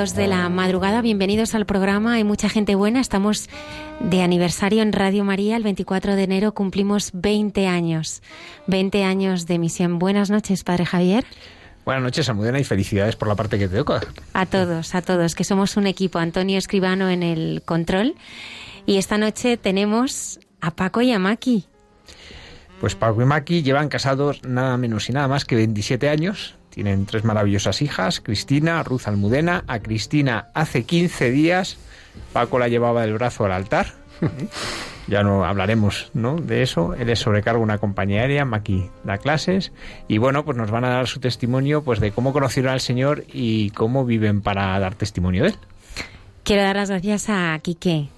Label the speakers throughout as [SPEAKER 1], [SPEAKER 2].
[SPEAKER 1] 12 de la madrugada, bienvenidos al programa. Hay mucha gente buena. Estamos de aniversario en Radio María. El 24 de enero cumplimos 20 años. 20 años de misión. Buenas noches, Padre Javier.
[SPEAKER 2] Buenas noches, Almudena, y felicidades por la parte que te toca.
[SPEAKER 1] A todos, a todos, que somos un equipo. Antonio Escribano en el control. Y esta noche tenemos a Paco y a Maki.
[SPEAKER 2] Pues Paco y Maki llevan casados nada menos y nada más que 27 años. Tienen tres maravillosas hijas, Cristina, Ruth Almudena. A Cristina hace 15 días Paco la llevaba del brazo al altar. ya no hablaremos ¿no? de eso. Él es sobrecargo una compañía aérea, Maki da clases. Y bueno, pues nos van a dar su testimonio pues de cómo conocieron al Señor y cómo viven para dar testimonio de él.
[SPEAKER 1] Quiero dar las gracias a Quique,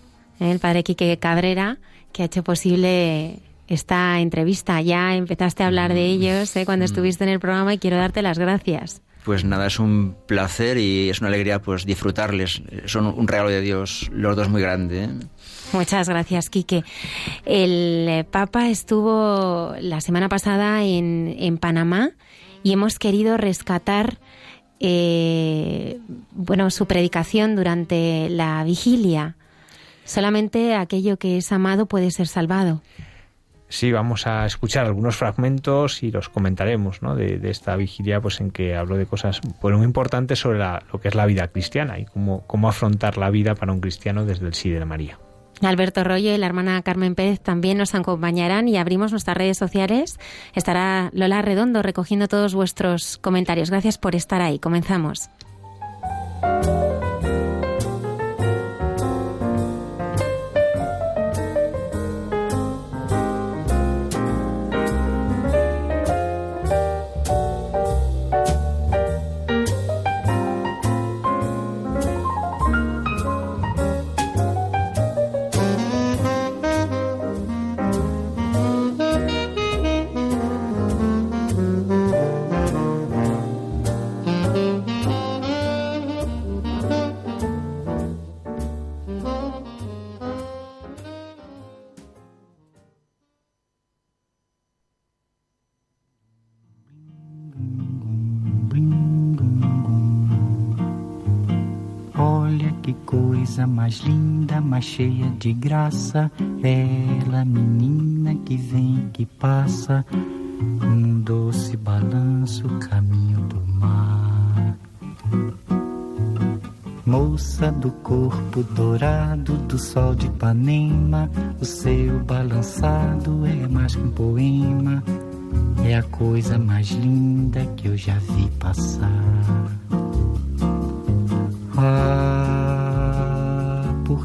[SPEAKER 1] ¿eh? el padre Quique Cabrera, que ha hecho posible esta entrevista. Ya empezaste a hablar de mm. ellos ¿eh? cuando mm. estuviste en el programa y quiero darte las gracias.
[SPEAKER 3] Pues nada, es un placer y es una alegría pues disfrutarles. Son un regalo de Dios, los dos muy grande. ¿eh?
[SPEAKER 1] Muchas gracias, Quique. El eh, Papa estuvo la semana pasada en, en Panamá y hemos querido rescatar bueno, su predicación durante la vigilia. Solamente aquello que es amado puede ser salvado.
[SPEAKER 2] Sí, vamos a escuchar algunos fragmentos y los comentaremos ¿no? de, esta vigilia pues en que hablo de cosas muy importantes sobre lo que es la vida cristiana y cómo, cómo afrontar la vida para un cristiano desde el sí de María.
[SPEAKER 1] Alberto Rollo y la hermana Carmen Pérez también nos acompañarán y abrimos nuestras redes sociales. Estará Lola Redondo recogiendo todos vuestros comentarios. Gracias por estar ahí. Comenzamos.
[SPEAKER 4] Mais linda, mais cheia de graça. Ela, menina que vem, que passa, num doce balanço, caminho do mar. Moça do corpo dourado do sol de Ipanema, o seu balançado é mais que um poema, é a coisa mais linda que eu já vi passar. Ah,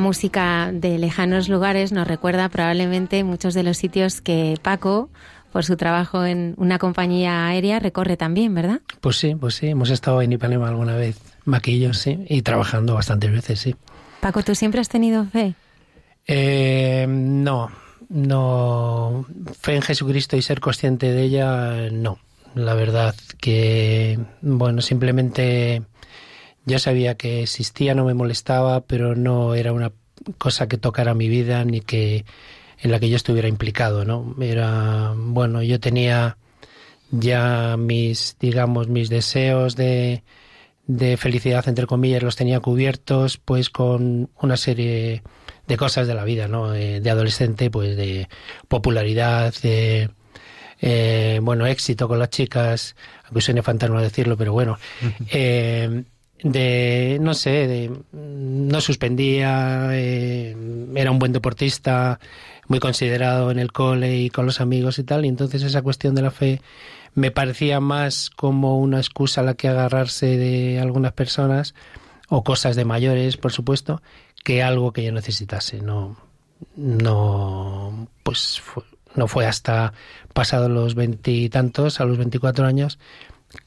[SPEAKER 1] Esta música de lejanos lugares nos recuerda probablemente muchos de los sitios que Paco, por su trabajo en una compañía aérea, recorre también, ¿verdad?
[SPEAKER 5] Pues sí, pues sí, hemos estado en Ipanema alguna vez, maquillos, sí, y trabajando bastantes veces, sí.
[SPEAKER 1] Paco, ¿tú siempre has tenido fe?
[SPEAKER 5] Eh, no, no. Fe en Jesucristo y ser consciente de ella, no. La verdad que, bueno, simplemente ya sabía que existía, no me molestaba, pero no era una cosa que tocara mi vida ni que en la que yo estuviera implicado, ¿no? Era, bueno, yo tenía ya mis, digamos, mis deseos de, de felicidad, entre comillas, los tenía cubiertos, pues con una serie de cosas de la vida, ¿no? Eh, de adolescente, pues de popularidad, de, eh, bueno, éxito con las chicas, aunque suene fantasma decirlo, pero bueno, eh, de, no sé, de, no suspendía, eh, era un buen deportista, muy considerado en el cole y con los amigos y tal, y entonces esa cuestión de la fe me parecía más como una excusa a la que agarrarse de algunas personas o cosas de mayores, por supuesto, que algo que yo necesitase. No, no, pues no fue hasta pasados los veintitantos, a los veinticuatro años,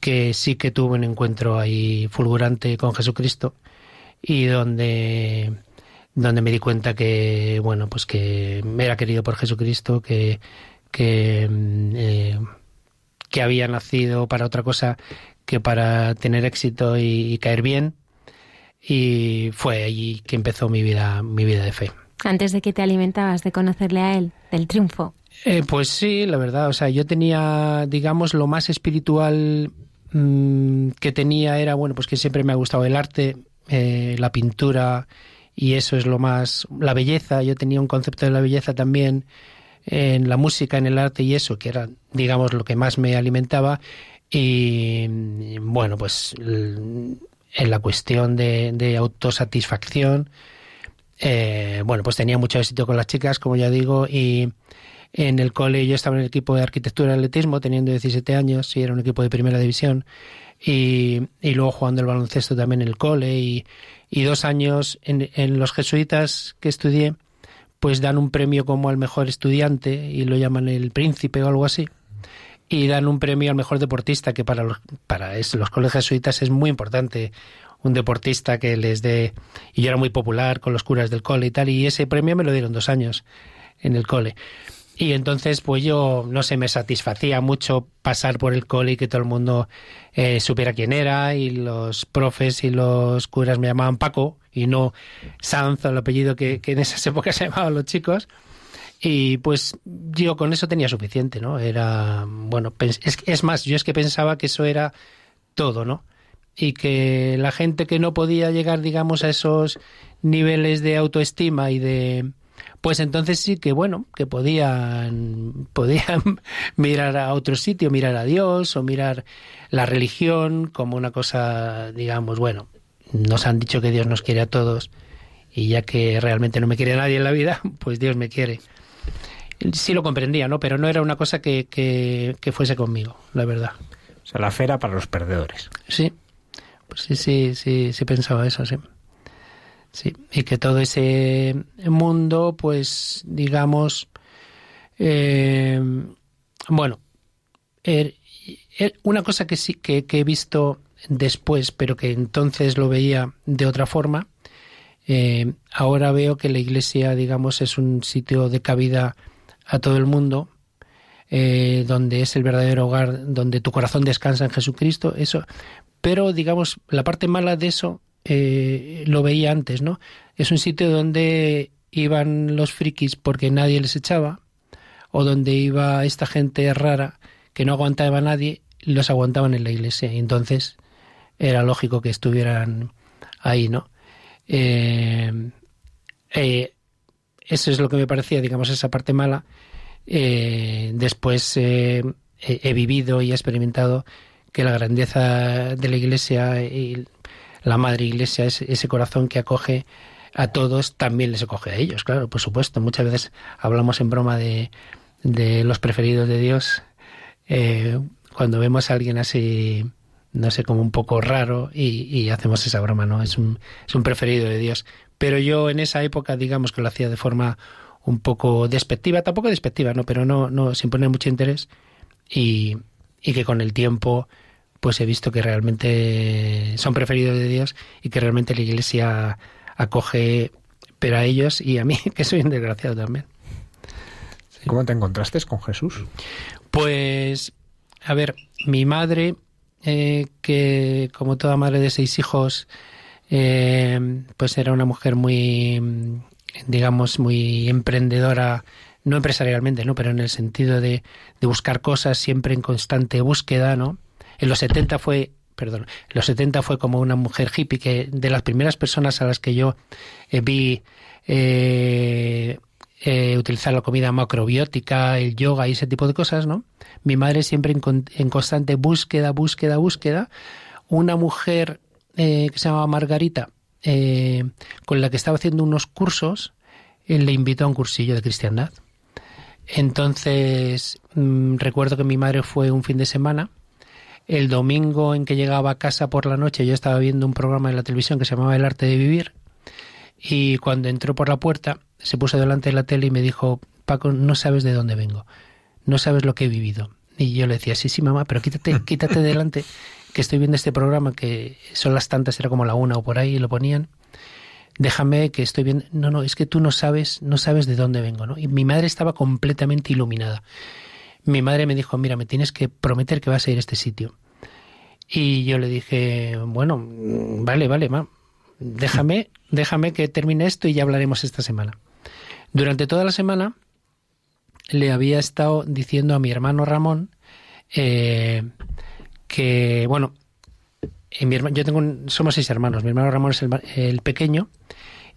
[SPEAKER 5] que sí que tuve un encuentro ahí fulgurante con Jesucristo y donde donde me di cuenta que bueno pues que me era querido por Jesucristo que que mm, eh, que había nacido para otra cosa que para tener éxito y, caer bien. Y fue allí que empezó mi vida mi vida de fe.
[SPEAKER 1] Antes de que te alimentabas de conocerle a él del triunfo
[SPEAKER 5] eh, pues sí, la verdad. O sea, yo tenía, digamos, lo más espiritual mm, que tenía era, bueno, pues que siempre me ha gustado el arte, eh, la pintura, y eso es lo más. La belleza, yo tenía un concepto de la belleza también en la música, en el arte y eso, que era, digamos, lo que más me alimentaba. Y bueno, pues en la cuestión de, autosatisfacción, eh, bueno, pues tenía mucho éxito con las chicas, como ya digo, y en el cole yo estaba en el equipo de arquitectura y atletismo, teniendo 17 años, y era un equipo de primera división. Y, y luego jugando el baloncesto también en el cole. Y, y dos años en, en, los jesuitas que estudié, pues dan un premio como al mejor estudiante y lo llaman el príncipe o algo así. Y dan un premio al mejor deportista, que para los, para los colegios jesuitas es muy importante un deportista que les dé. Y yo era muy popular con los curas del cole y tal, y ese premio me lo dieron dos años en el cole. Y entonces, pues yo, no sé, me satisfacía mucho pasar por el cole y que todo el mundo eh, supiera quién era y los profes y los curas me llamaban Paco y no Sanz, el apellido que, en esas épocas se llamaban los chicos. Y pues yo con eso tenía suficiente, ¿no? Era, bueno, es, es más, yo es que pensaba que eso era todo, ¿no? Y que la gente que no podía llegar, digamos, a esos niveles de autoestima y de, pues entonces sí que bueno, que podían, podían mirar a otro sitio, mirar a Dios o mirar la religión como una cosa, digamos, bueno, nos han dicho que Dios nos quiere a todos y ya que realmente no me quiere nadie en la vida, pues Dios me quiere. Sí lo comprendía, ¿no? Pero no era una cosa que, que, que fuese conmigo, la verdad.
[SPEAKER 2] O sea, la fe era para los perdedores.
[SPEAKER 5] Sí, pues sí, sí, sí, sí pensaba eso, sí. Sí, y que todo ese mundo, pues, digamos, eh, bueno, er, er, una cosa que sí que, he visto después, pero que entonces lo veía de otra forma, eh, ahora veo que la iglesia, digamos, es un sitio de cabida a todo el mundo, eh, donde es el verdadero hogar, donde tu corazón descansa en Jesucristo, eso. Pero, digamos, la parte mala de eso eh, lo veía antes, ¿no? Es un sitio donde iban los frikis porque nadie les echaba, o donde iba esta gente rara que no aguantaba a nadie, los aguantaban en la iglesia. Y entonces era lógico que estuvieran ahí, ¿no? Eh, eh, eso es lo que me parecía, digamos, esa parte mala. después he vivido y he experimentado que la grandeza de la iglesia y la Madre Iglesia, ese, ese corazón que acoge a todos, también les acoge a ellos, claro, por supuesto. Muchas veces hablamos en broma de, de los preferidos de Dios. Eh, cuando vemos a alguien así no sé, como un poco raro y, hacemos esa broma, ¿no? Es un, es un preferido de Dios. Pero yo en esa época, digamos que lo hacía de forma un poco despectiva, tampoco despectiva, ¿no? Pero no, no sin poner mucho interés y, y que con el tiempo pues he visto que realmente son preferidos de Dios y que realmente la Iglesia acoge pero a ellos y a mí, que soy un desgraciado también.
[SPEAKER 2] ¿Cómo te encontraste con Jesús?
[SPEAKER 5] Pues, a ver, mi madre, eh, que como toda madre de seis hijos, eh, pues era una mujer muy, digamos, muy emprendedora, no empresarialmente, ¿no? Pero en el sentido de, de buscar cosas siempre en constante búsqueda, ¿no? En los 70 fue perdón, en los 70 fue como una mujer hippie que de las primeras personas a las que yo eh, vi eh, eh, utilizar la comida macrobiótica, el yoga y ese tipo de cosas, ¿no? Mi madre siempre en, constante búsqueda, búsqueda, búsqueda. Una mujer que se llamaba Margarita, con la que estaba haciendo unos cursos, le invitó a un cursillo de cristiandad. Entonces, mm, recuerdo que mi madre fue un fin de semana el domingo en que llegaba a casa por la noche yo estaba viendo un programa de la televisión que se llamaba El arte de vivir y cuando entró por la puerta se puso delante de la tele y me dijo, Paco, no sabes de dónde vengo, no sabes lo que he vivido. Y yo le decía, sí, sí, mamá, pero quítate, quítate delante, que estoy viendo este programa que son las tantas, era como la una o por ahí, y lo ponían. Déjame que estoy viendo. No, no, es que tú no sabes, no sabes de dónde vengo, ¿no? Y mi madre estaba completamente iluminada mi madre me dijo, mira, me tienes que prometer que vas a ir a este sitio. Y yo le dije, bueno, vale, vale, ma, déjame, déjame que termine esto y ya hablaremos esta semana. Durante toda la semana le había estado diciendo a mi hermano Ramón eh, que, bueno, mi yo tengo somos seis hermanos, mi hermano Ramón es el, el pequeño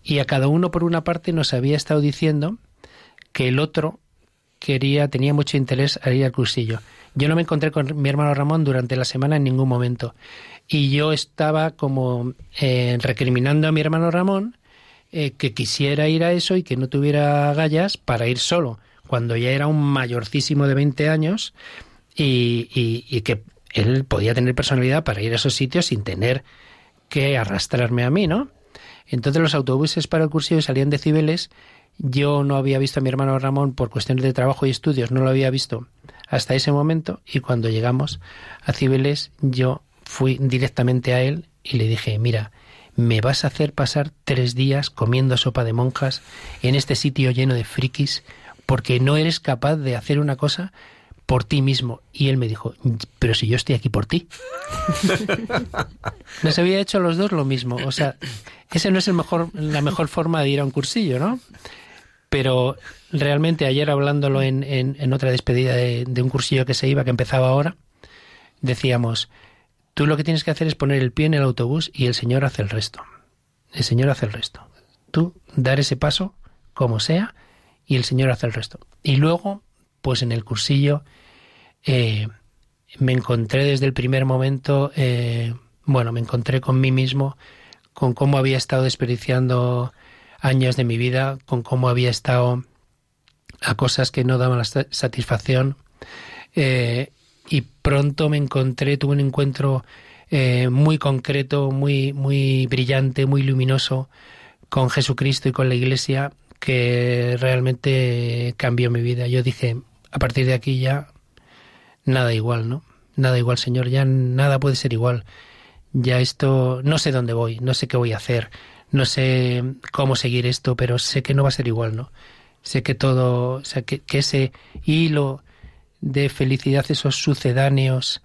[SPEAKER 5] y a cada uno por una parte nos había estado diciendo que el otro quería, tenía mucho interés a ir al cursillo. Yo no me encontré con mi hermano Ramón durante la semana en ningún momento. Y yo estaba como eh, recriminando a mi hermano Ramón eh, que quisiera ir a eso y que no tuviera gallas para ir solo, cuando ya era un mayorcísimo de 20 años y, y que él podía tener personalidad para ir a esos sitios sin tener que arrastrarme a mí, ¿no? Entonces los autobuses para el cursillo salían de Cibeles yo no había visto a mi hermano Ramón por cuestiones de trabajo y estudios, no lo había visto hasta ese momento y cuando llegamos a Cibeles yo fui directamente a él y le dije, mira, me vas a hacer pasar tres días comiendo sopa de monjas en este sitio lleno de frikis porque no eres capaz de hacer una cosa por ti mismo. Y él me dijo, pero si yo estoy aquí por ti. Nos había hecho los dos lo mismo. O sea, ese no es el mejor, la mejor forma de ir a un cursillo, ¿no? Pero realmente ayer hablándolo en, en, otra despedida de, un cursillo que se iba, que empezaba ahora, decíamos, tú lo que tienes que hacer es poner el pie en el autobús y el Señor hace el resto. El Señor hace el resto. Tú dar ese paso, como sea, y el Señor hace el resto. Y luego, pues en el cursillo, eh, me encontré desde el primer momento, eh, bueno, me encontré con mí mismo, con cómo había estado desperdiciando años de mi vida con cómo había estado a cosas que no daban la satisfacción eh, y pronto me encontré, tuve un encuentro eh, muy concreto, muy, muy brillante, muy luminoso con Jesucristo y con la Iglesia que realmente cambió mi vida. Yo dije, a partir de aquí ya nada igual, ¿no? Nada igual, Señor, ya nada puede ser igual. Ya esto, no sé dónde voy, no sé qué voy a hacer, no sé cómo seguir esto, pero sé que no va a ser igual, ¿no? Sé que todo, o sea, que, ese hilo de felicidad, esos sucedáneos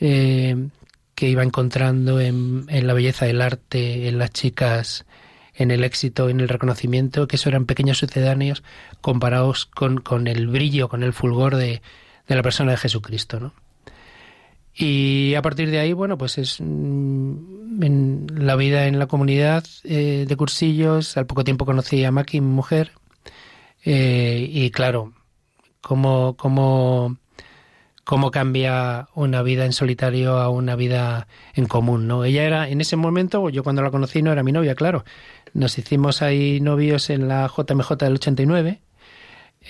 [SPEAKER 5] eh, que iba encontrando en, en, la belleza del arte, en las chicas, en el éxito, en el reconocimiento, que eso eran pequeños sucedáneos comparados con, con el brillo, con el fulgor de, de la persona de Jesucristo, ¿no? Y a partir de ahí, bueno, pues es mm, la vida en la comunidad eh, de cursillos. Al poco tiempo conocí a Maki, mi mujer, eh, y claro, cómo, cómo, cómo cambia una vida en solitario a una vida en común, ¿no? Ella era, en ese momento, yo cuando la conocí no era mi novia, claro. Nos hicimos ahí novios en la JMJ del 89,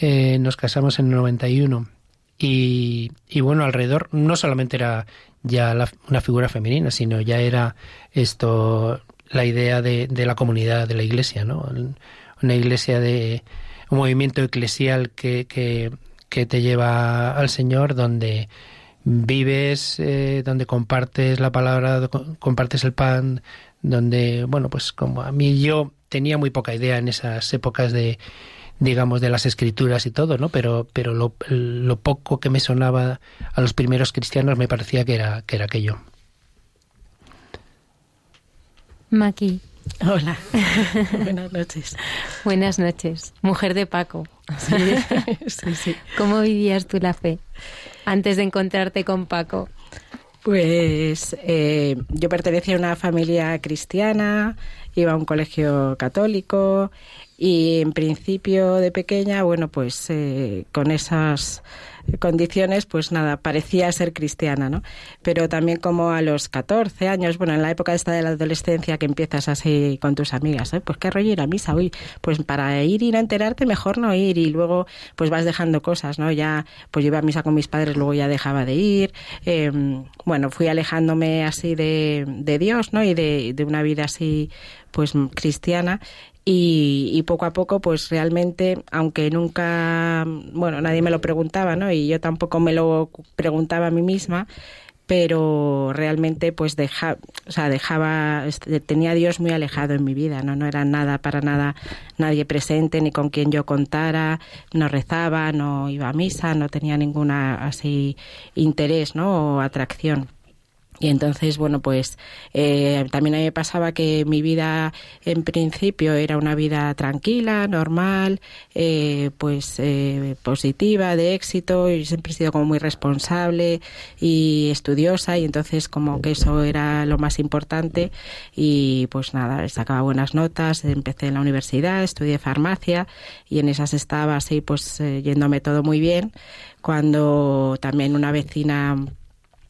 [SPEAKER 5] eh, nos casamos en el 91 Y, y bueno, alrededor no solamente era ya una figura femenina, sino ya era esto la idea de, de la comunidad de la iglesia, ¿no? Una iglesia de un movimiento eclesial que, que, que te lleva al Señor, donde vives, eh, donde compartes la palabra, compartes el pan, donde, bueno, pues como a mí yo tenía muy poca idea en esas épocas de, digamos, de las escrituras y todo, ¿no? Pero, pero lo, lo poco que me sonaba a los primeros cristianos me parecía que era, que era aquello.
[SPEAKER 1] Maki.
[SPEAKER 6] Hola, buenas noches.
[SPEAKER 1] buenas noches, mujer de Paco.
[SPEAKER 6] Sí, sí,
[SPEAKER 1] ¿Cómo vivías tú la fe antes de encontrarte con Paco?
[SPEAKER 6] Pues eh, yo pertenecía a una familia cristiana, iba a un colegio católico y en principio de pequeña, bueno, pues eh, con esas condiciones, pues nada, parecía ser cristiana, ¿no? Pero también como a los 14 años, bueno, en la época esta de la adolescencia que empiezas así con tus amigas, ¿eh? pues qué rollo ir a misa, uy, pues para ir ir a enterarte mejor no ir y luego pues vas dejando cosas, ¿no? Ya, pues yo iba a misa con mis padres, luego ya dejaba de ir, em, bueno, fui alejándome así de, de Dios, ¿no? Y de, de una vida así pues cristiana y, poco a poco pues realmente aunque nunca bueno nadie me lo preguntaba no y yo tampoco me lo preguntaba a mí misma pero realmente pues deja, o sea, dejaba este, tenía a Dios muy alejado en mi vida no no era nada para nada nadie presente ni con quien yo contara no rezaba no iba a misa no tenía ninguna así interés no o atracción y entonces, bueno, pues eh, también a mí me pasaba que mi vida en principio era una vida tranquila, normal, eh, pues eh, positiva, de éxito, y siempre he sido como muy responsable y estudiosa y entonces como que eso era lo más importante. Y pues nada, sacaba buenas notas, empecé en la universidad, estudié farmacia y en esas estaba así pues yéndome todo muy bien cuando también una vecina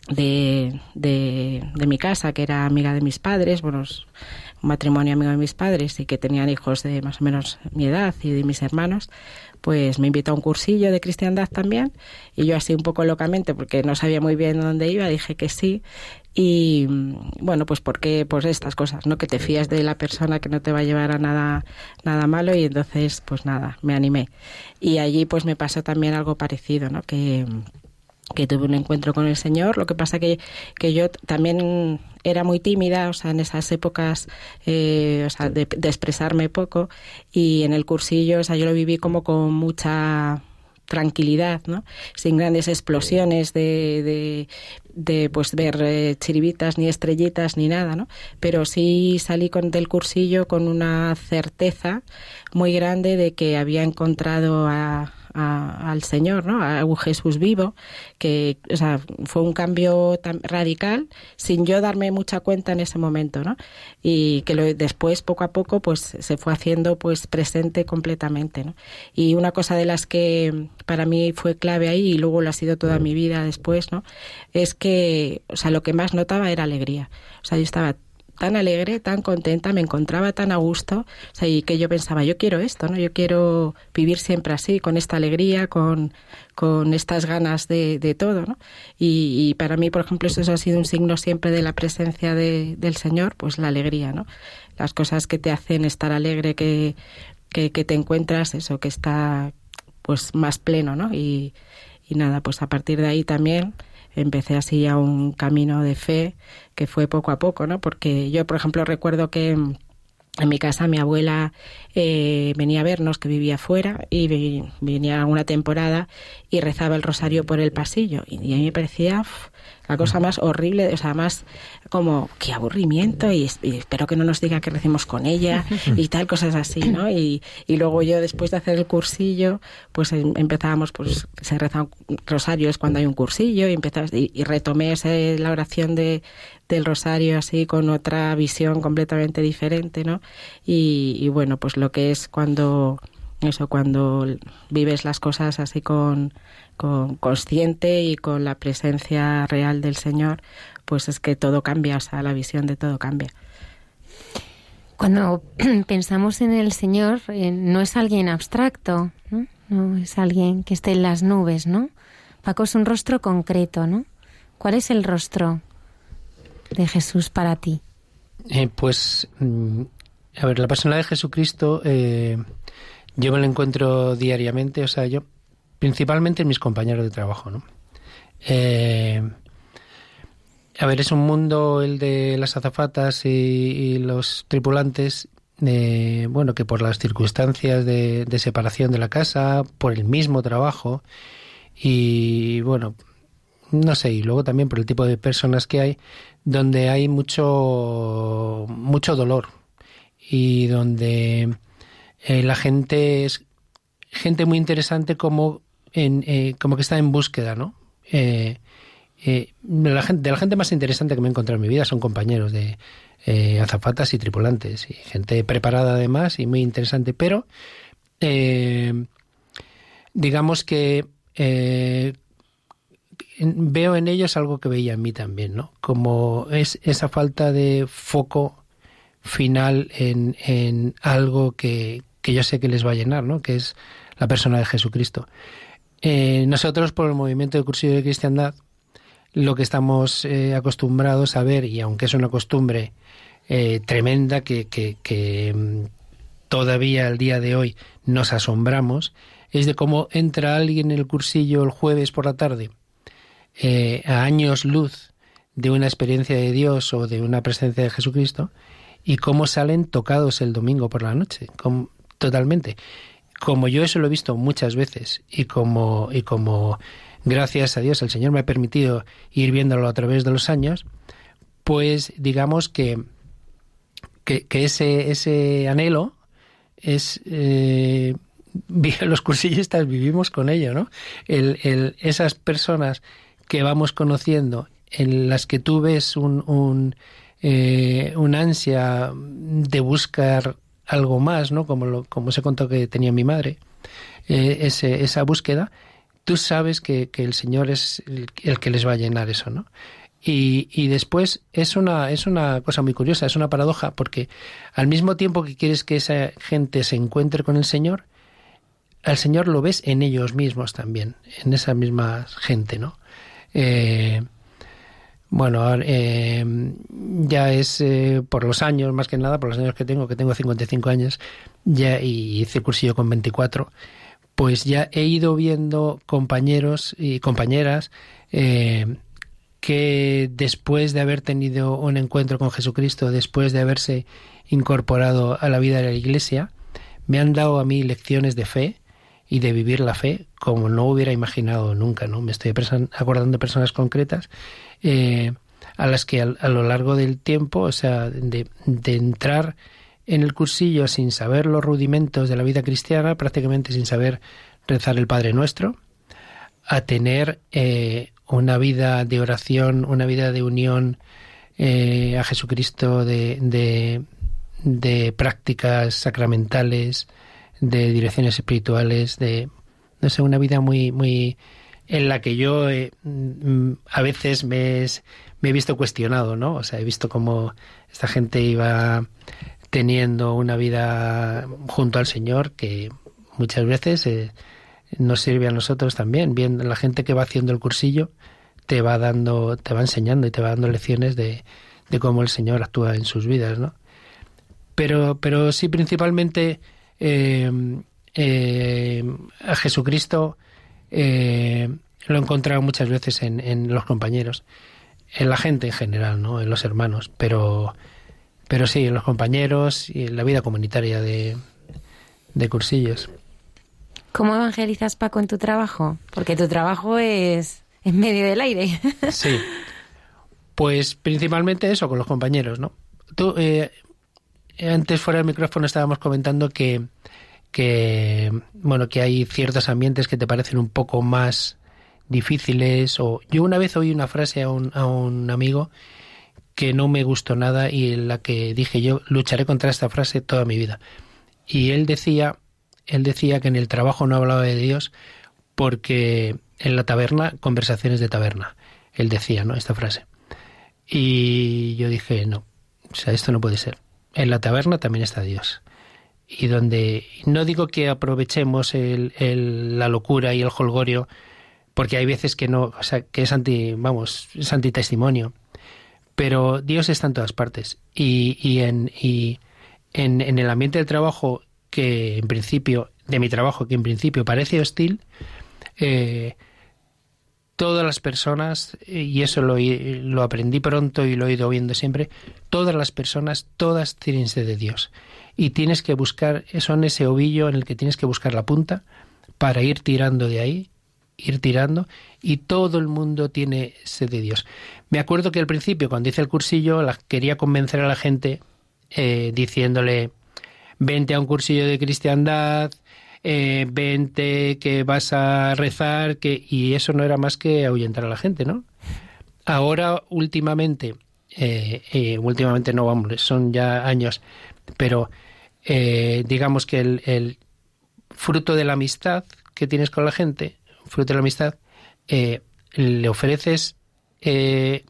[SPEAKER 6] de, de, de, mi casa, que era amiga de mis padres, bueno, un matrimonio amigo de mis padres y que tenían hijos de más o menos mi edad y de mis hermanos, pues me invitó a un cursillo de cristiandad también y yo así un poco locamente, porque no sabía muy bien dónde iba, dije que sí y bueno, pues porque pues estas cosas, ¿no? Que te fías de la persona que no te va a llevar a nada nada malo y entonces pues nada, me animé. Y allí pues me pasó también algo parecido, ¿no? Que que tuve un encuentro con el Señor. Lo que pasa que, que yo también era muy tímida, o sea, en esas épocas, eh, o sea, de, expresarme poco. Y en el cursillo, o sea, yo lo viví como con mucha tranquilidad, ¿no? Sin grandes explosiones de, de, pues ver eh, chiribitas ni estrellitas ni nada, ¿no? Pero sí salí con, del cursillo con una certeza muy grande de que había encontrado a, al Señor, ¿no? A un Jesús vivo, que o sea, fue un cambio tan radical sin yo darme mucha cuenta en ese momento, ¿no? Y que lo, después, poco a poco, pues se fue haciendo pues presente completamente, ¿no? Y una cosa de las que para mí fue clave ahí y luego lo ha sido toda mi vida después, ¿no? Es que, o sea, lo que más notaba era alegría. O sea, yo estaba tan alegre, tan contenta, me encontraba tan a gusto, y que yo pensaba, yo quiero esto, ¿no? Yo quiero vivir siempre así, con esta alegría, con, con estas ganas de, de todo, ¿no? Y, para mí, por ejemplo, eso ha sido un signo siempre de la presencia de, del Señor, pues la alegría, ¿no? Las cosas que te hacen estar alegre, que, que, que te encuentras, eso, que está, pues, más pleno, ¿no? Y, y nada, pues a partir de ahí también empecé así a un camino de fe que fue poco a poco, ¿no? Porque yo, por ejemplo, recuerdo que en mi casa mi abuela eh, venía a vernos, que vivía fuera, y venía una temporada y rezaba el rosario por el pasillo. Y, a mí me parecía la cosa más horrible, o sea, más como, qué aburrimiento, y, espero que no nos diga que recemos con ella, y tal, cosas así, ¿no? Y, y luego yo, después de hacer el cursillo, pues em, empezábamos, pues se reza rosarios cuando hay un cursillo, y, y, y retomé ese, la oración de, del rosario así con otra visión completamente diferente, ¿no? Y, y bueno, pues lo que es cuando eso cuando vives las cosas así con, con consciente y con la presencia real del Señor, pues es que todo cambia, o sea, la visión de todo cambia.
[SPEAKER 1] Cuando pensamos en el Señor, eh, no es alguien abstracto, ¿no? no es alguien que esté en las nubes, ¿no? Paco es un rostro concreto, ¿no? ¿Cuál es el rostro de Jesús para ti?
[SPEAKER 5] Eh, pues, mm, a ver, la persona de Jesucristo eh, yo me lo encuentro diariamente, o sea, yo principalmente en mis compañeros de trabajo, ¿no? Eh, a ver, es un mundo el de las azafatas y, los tripulantes, eh, bueno, que por las circunstancias de, separación de la casa, por el mismo trabajo y, bueno, no sé, y luego también por el tipo de personas que hay, donde hay mucho, mucho dolor y donde eh, la gente es gente muy interesante como, en, eh, como que está en búsqueda, ¿no? Eh, la gente, de la gente más interesante que me he encontrado en mi vida son compañeros de azafatas y tripulantes, y gente preparada además y muy interesante, pero digamos que veo en ellos algo que veía en mí también, ¿no? Como es esa falta de foco final en, en algo que, que yo sé que les va a llenar, ¿no? que es la persona de Jesucristo. Eh, nosotros, por el movimiento de cursillo de cristiandad, lo que estamos eh, acostumbrados a ver, y aunque es una costumbre eh, tremenda que, que, mm, todavía al día de hoy nos asombramos, es de cómo entra alguien en el cursillo el jueves por la tarde, a años luz de una experiencia de Dios o de una presencia de Jesucristo, y cómo salen tocados el domingo por la noche, totalmente. Como yo eso lo he visto muchas veces y como, y como gracias a Dios el Señor me ha permitido ir viéndolo a través de los años, pues digamos que, que, ese, ese anhelo es... Eh, los cursillistas vivimos con ello, ¿no? Esas personas que vamos conociendo, en las que tú ves un, un, eh, un ansia de buscar algo más, ¿no? Como, lo, como se contó que tenía mi madre, eh, ese, esa búsqueda, tú sabes que, que, el Señor es el, que les va a llenar eso, ¿no? Y, y, después es una, es una cosa muy curiosa, es una paradoja, porque al mismo tiempo que quieres que esa gente se encuentre con el Señor, al Señor lo ves en ellos mismos también, en esa misma gente, ¿no? Eh, bueno, eh, ya es eh, por los años, más que nada, por los años que tengo, que tengo 55 años, ya y hice cursillo con 24, pues ya he ido viendo compañeros y compañeras eh, que después de haber tenido un encuentro con Jesucristo, después de haberse incorporado a la vida de la Iglesia, me han dado a mí lecciones de fe y de vivir la fe como no hubiera imaginado nunca, ¿no? Me estoy acordando de personas concretas eh, a las que a, lo largo del tiempo, o sea, de, entrar en el cursillo sin saber los rudimentos de la vida cristiana, prácticamente sin saber rezar el Padre Nuestro, a tener eh, una vida de oración, una vida de unión eh, a Jesucristo, de, de, de, prácticas sacramentales, de direcciones espirituales, de no sé, una vida muy, muy en la que yo eh, mm, a veces me, me, he visto cuestionado, ¿no? O sea, he visto cómo esta gente iba teniendo una vida junto al Señor que muchas veces eh, nos sirve a nosotros también. Viendo la gente que va haciendo el cursillo te va dando, te va enseñando y te va dando lecciones de, de cómo el Señor actúa en sus vidas, ¿no? Pero, pero sí, principalmente eh, a Jesucristo eh, lo he encontrado muchas veces en, los compañeros, en la gente en general, ¿no? En los hermanos, pero, pero sí, en los compañeros y en la vida comunitaria de, de cursillos.
[SPEAKER 1] ¿Cómo evangelizas, Paco, en tu trabajo? Porque tu trabajo es en medio del aire.
[SPEAKER 5] Sí. Pues principalmente eso, con los compañeros, ¿no? Tú, eh, antes fuera del micrófono estábamos comentando que que bueno que hay ciertos ambientes que te parecen un poco más difíciles o yo una vez oí una frase a un, a un amigo que no me gustó nada y en la que dije yo lucharé contra esta frase toda mi vida y él decía él decía que en el trabajo no hablaba de Dios porque en la taberna conversaciones de taberna él decía no esta frase. Y yo dije no o sea esto no puede ser. En la taberna también está Dios y donde no digo que aprovechemos el, la locura y el holgorio porque hay veces que no, o sea, que es anti, vamos, es antitestimonio. Pero Dios está en todas partes y, y, en, y en, en el ambiente de trabajo que en principio, de mi trabajo, que en principio parece hostil, eh, todas las personas, y eso lo, lo, aprendí pronto y lo he ido viendo siempre, todas las personas, todas tienen sed de Dios. Y tienes que buscar, son ese ovillo en el que tienes que buscar la punta para ir tirando de ahí, ir tirando, y todo el mundo tiene sed de Dios. Me acuerdo que al principio, cuando hice el cursillo, la, quería convencer a la gente eh, diciéndole, vente a un cursillo de cristiandad, eh, vente que vas a rezar, que y eso no era más que ahuyentar a la gente, ¿no? Ahora, últimamente, eh, últimamente no, vamos, son ya años, pero eh, digamos que el, el, fruto de la amistad que tienes con la gente, fruto de la amistad, eh, le ofreces, eh,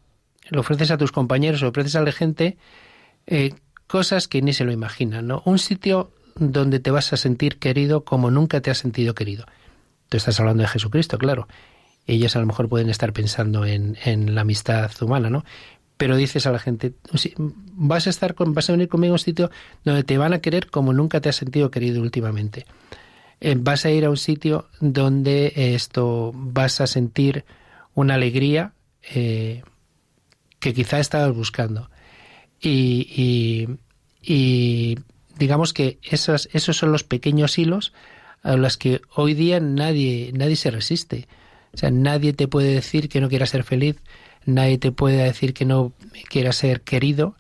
[SPEAKER 5] le ofreces a tus compañeros, le ofreces a la gente cosas que ni se lo imaginan, ¿no? Un sitio donde te vas a sentir querido como nunca te has sentido querido. Tú estás hablando de Jesucristo, claro. Ellos a lo mejor pueden estar pensando en, en la amistad humana, ¿no? Pero dices a la gente, vas a estar con, vas a venir conmigo a un sitio donde te van a querer como nunca te has sentido querido últimamente. Eh, vas a ir a un sitio donde esto vas a sentir una alegría eh, que quizá estabas buscando. Y, y, y digamos que esos, esos son los pequeños hilos a los que hoy día nadie, nadie se resiste. O sea, nadie te puede decir que no quiera ser feliz, nadie te puede decir que no quiera ser querido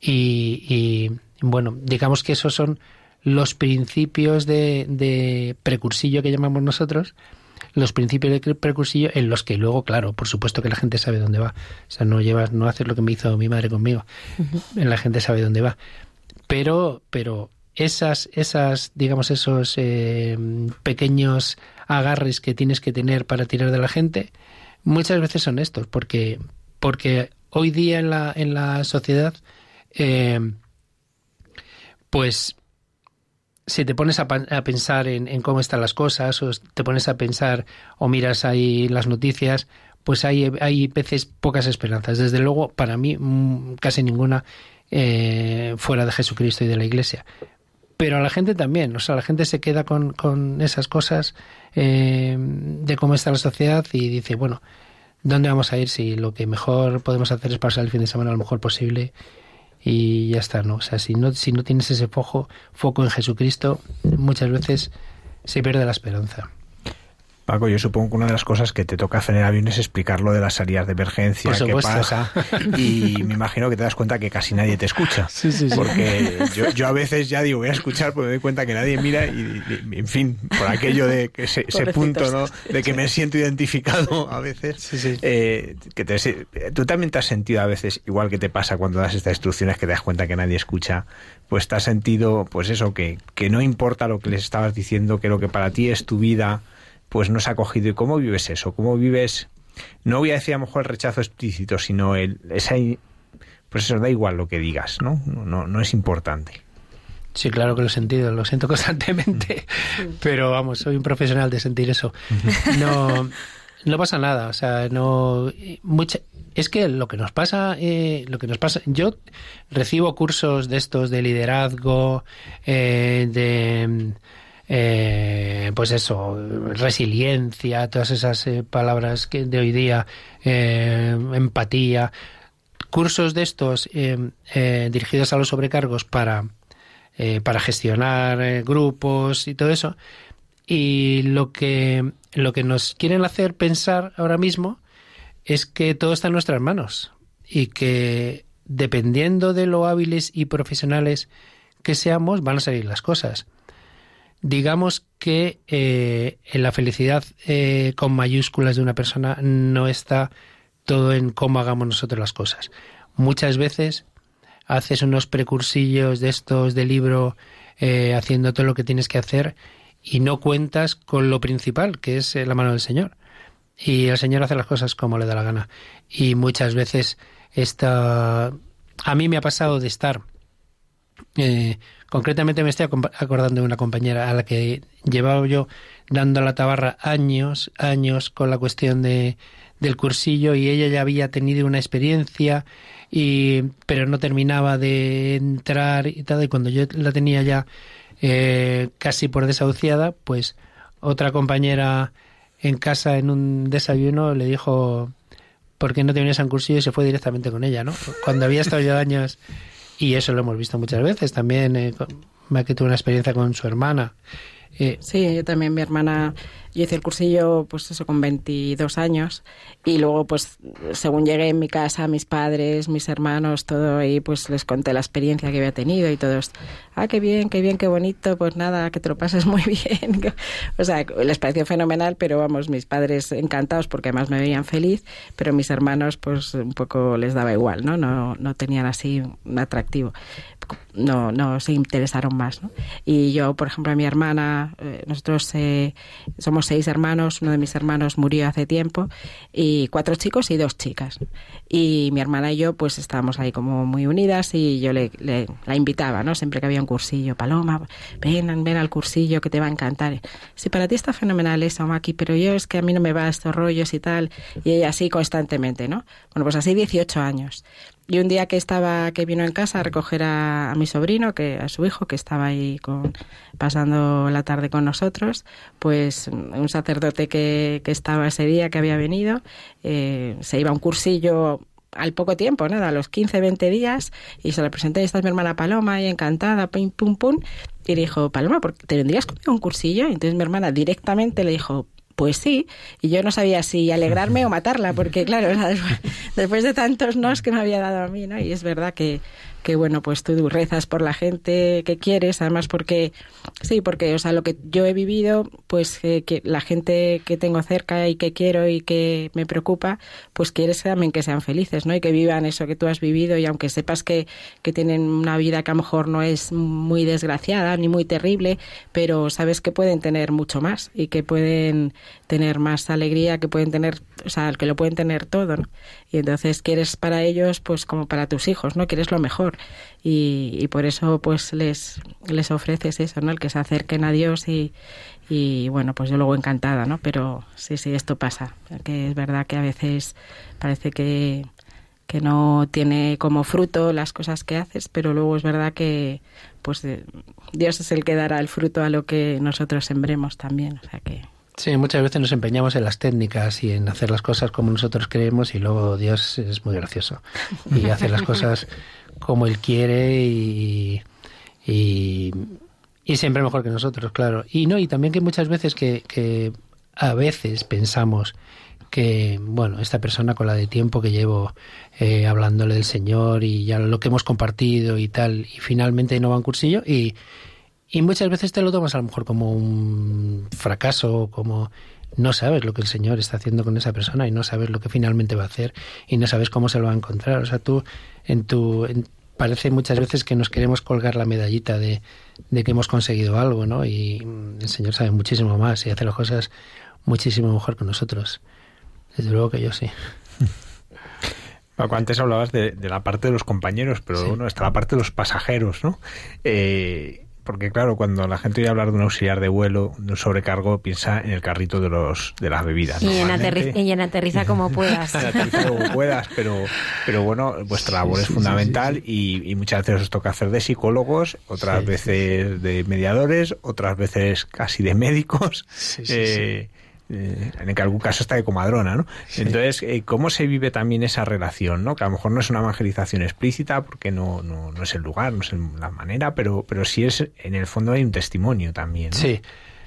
[SPEAKER 5] y, y bueno, digamos que esos son los principios de, de, precursillo que llamamos nosotros, los principios de precursillo en los que luego, claro, por supuesto que la gente sabe dónde va. O sea, no llevas, no haces lo que me hizo mi madre conmigo. Uh -huh. La gente sabe dónde va pero, pero esas, esas, digamos, esos eh, pequeños agarres que tienes que tener para tirar de la gente, muchas veces son estos, porque, porque hoy día en la, en la sociedad, eh, pues si te pones a, a pensar en, en, cómo están las cosas, o te pones a pensar o miras ahí las noticias, pues hay, hay veces pocas esperanzas. Desde luego, para mí, casi ninguna eh, fuera de Jesucristo y de la Iglesia. Pero a la gente también, o sea, la gente se queda con, con esas cosas eh, de cómo está la sociedad y dice, bueno, ¿dónde vamos a ir si lo que mejor podemos hacer es pasar el fin de semana lo mejor posible? Y ya está, ¿no? O sea, si no, si no tienes ese foco, foco en Jesucristo, muchas veces se pierde la esperanza.
[SPEAKER 2] Paco, yo supongo que una de las cosas que te toca hacer en el avión es explicar lo de las salidas de emergencia, qué pasa, y me imagino que te das cuenta que casi nadie te escucha.
[SPEAKER 5] Sí, sí, sí.
[SPEAKER 2] Porque yo, yo, a veces ya digo, voy a escuchar, porque me doy cuenta que nadie mira y, y en fin, por aquello de que ese, ese punto, ¿no? De que me siento identificado a veces.
[SPEAKER 5] Sí, sí.
[SPEAKER 2] Eh, que te, tú también te has sentido a veces, igual que te pasa cuando das estas instrucciones, que te das cuenta que nadie escucha, pues te has sentido, pues eso, que, que no importa lo que les estabas diciendo, que lo que para ti es tu vida, pues no se ha cogido. ¿Y cómo vives eso? ¿Cómo vives, no voy a decir a lo mejor el rechazo explícito, sino el, esa, pues eso da igual lo que digas, ¿no? No, no, no es importante.
[SPEAKER 5] Sí, claro que lo he sentido, lo siento constantemente, pero vamos, soy un profesional de sentir eso. No, no pasa nada, o sea, no mucha, es que lo que nos pasa, eh, lo que nos pasa, yo recibo cursos de estos de liderazgo, eh, de eh, pues eso, resiliencia, todas esas eh, palabras que de hoy día, eh, empatía, cursos de estos dirigidos a los sobrecargos para, para gestionar grupos y todo eso. Y lo que, lo que nos quieren hacer pensar ahora mismo es que todo está en nuestras manos y que dependiendo de lo hábiles y profesionales que seamos, van a salir las cosas digamos que eh, en la felicidad eh, con mayúsculas de una persona no está todo en cómo hagamos nosotros las cosas. Muchas veces haces unos precursillos de estos de libro eh, haciendo todo lo que tienes que hacer y no cuentas con lo principal, que es la mano del Señor. Y el Señor hace las cosas como le da la gana. Y muchas veces esta... A mí me ha pasado de estar Eh, concretamente me estoy acordando de una compañera a la que llevaba yo dando la tabarra años, años con la cuestión de, del cursillo y ella ya había tenido una experiencia y pero no terminaba de entrar y tal y cuando yo la tenía ya eh, casi por desahuciada pues otra compañera en casa en un desayuno le dijo por qué no te un cursillo y se fue directamente con ella, ¿no? Cuando había estado ya años y eso lo hemos visto muchas veces. También, eh, que una experiencia con su hermana.
[SPEAKER 6] Eh, sí, yo también, mi hermana, yo hice el cursillo, pues eso, con 22 años. Y luego, pues, según llegué en mi casa, mis padres, mis hermanos, todo ahí, pues les conté la experiencia que había tenido y todos, ah, qué bien, qué bien, qué bonito, pues nada, que te lo pases muy bien. o sea, les pareció fenomenal, pero vamos, mis padres encantados porque además me veían feliz, pero mis hermanos, pues un poco les daba igual, ¿no? No, no tenían así un atractivo no, no se interesaron más. ¿no? Y yo, por ejemplo, a mi hermana, eh, nosotros eh, somos seis hermanos, uno de mis hermanos murió hace tiempo, y cuatro chicos y dos chicas. Y mi hermana y yo, pues estábamos ahí como muy unidas y yo le, la invitaba, ¿no? Siempre que había un cursillo, Paloma, ven, ven al cursillo que te va a encantar. Si para ti está fenomenal eso, Maki, pero yo es que a mí no me va estos rollos y tal. Y ella así constantemente, ¿no? Bueno, pues así 18 años. Y un día que estaba, que vino en casa a recoger a, mi sobrino, que a su hijo, que estaba ahí con, pasando la tarde con nosotros, pues un sacerdote que, que estaba ese día, que había venido, eh, se iba a un cursillo al poco tiempo, nada, a los 15, 20 días, y se le presenté, esta es mi hermana Paloma, y encantada, pum, pum, pum, y dijo, Paloma, ¿te vendrías conmigo un cursillo? Entonces mi hermana directamente le dijo, pues sí, y yo no sabía si alegrarme o matarla, porque claro, después de tantos nos que me había dado a mí, ¿no? Y es verdad que, que bueno, pues tú rezas por la gente que quieres, además porque, sí, porque, o sea, lo que yo he vivido, pues eh, que la gente que tengo cerca y que quiero y que me preocupa, pues quieres también que sean felices, ¿no? Y que vivan eso que tú has vivido y aunque sepas que, que tienen una vida que a lo mejor no es muy desgraciada ni muy terrible, pero sabes que pueden tener mucho más y que pueden tener más alegría, que pueden tener, o sea, que lo pueden tener todo, ¿no? Y entonces quieres para ellos, pues como para tus hijos, ¿no? Quieres lo mejor y, y por eso pues les, les ofreces eso, ¿no? El que se acerquen a Dios y, y bueno, pues yo luego encantada, ¿no? Pero sí, sí, esto pasa, que es verdad que a veces parece que, que no tiene como fruto las cosas que haces, pero luego es verdad que pues Dios es el que dará el fruto a lo que nosotros sembremos también, o sea que
[SPEAKER 5] Sí, muchas veces nos empeñamos en las técnicas y en hacer las cosas como nosotros creemos y luego Dios es muy gracioso y hace las cosas como Él quiere y, y, siempre mejor que nosotros, claro. Y no, y también que muchas veces que, que a veces pensamos que, bueno, esta persona con la de tiempo que llevo eh, hablándole del Señor y ya lo que hemos compartido y tal, y finalmente no va a un cursillo y, y muchas veces te lo tomas a lo mejor como un fracaso, como no sabes lo que el Señor está haciendo con esa persona y no sabes lo que finalmente va a hacer y no sabes cómo se lo va a encontrar. O sea, tú en tu... parece muchas veces que nos queremos colgar la medallita de, de, que hemos conseguido algo, ¿no? Y el Señor sabe muchísimo más y hace las cosas muchísimo mejor que nosotros. Desde luego que yo sí.
[SPEAKER 2] Paco, antes hablabas de, de la parte de los compañeros, pero bueno, está la parte de los pasajeros, ¿no? Eh, porque claro, cuando la gente oye hablar de un auxiliar de vuelo, de un sobrecargo, piensa en el carrito de los de las bebidas.
[SPEAKER 1] Y, en, aterriza, como puedas.
[SPEAKER 2] aterriza como puedas, pero, pero bueno, vuestra labor es fundamental y, muchas veces os toca hacer de psicólogos, otras veces de mediadores, otras veces casi de médicos. Eh, eh, en algún caso está de comadrona, ¿no? Entonces, eh, ¿cómo se vive también esa relación, ¿no? Que a lo mejor no es una evangelización explícita, porque no, no, no es el lugar, no es la manera, pero, pero sí es, en el fondo hay un testimonio también.
[SPEAKER 5] Sí.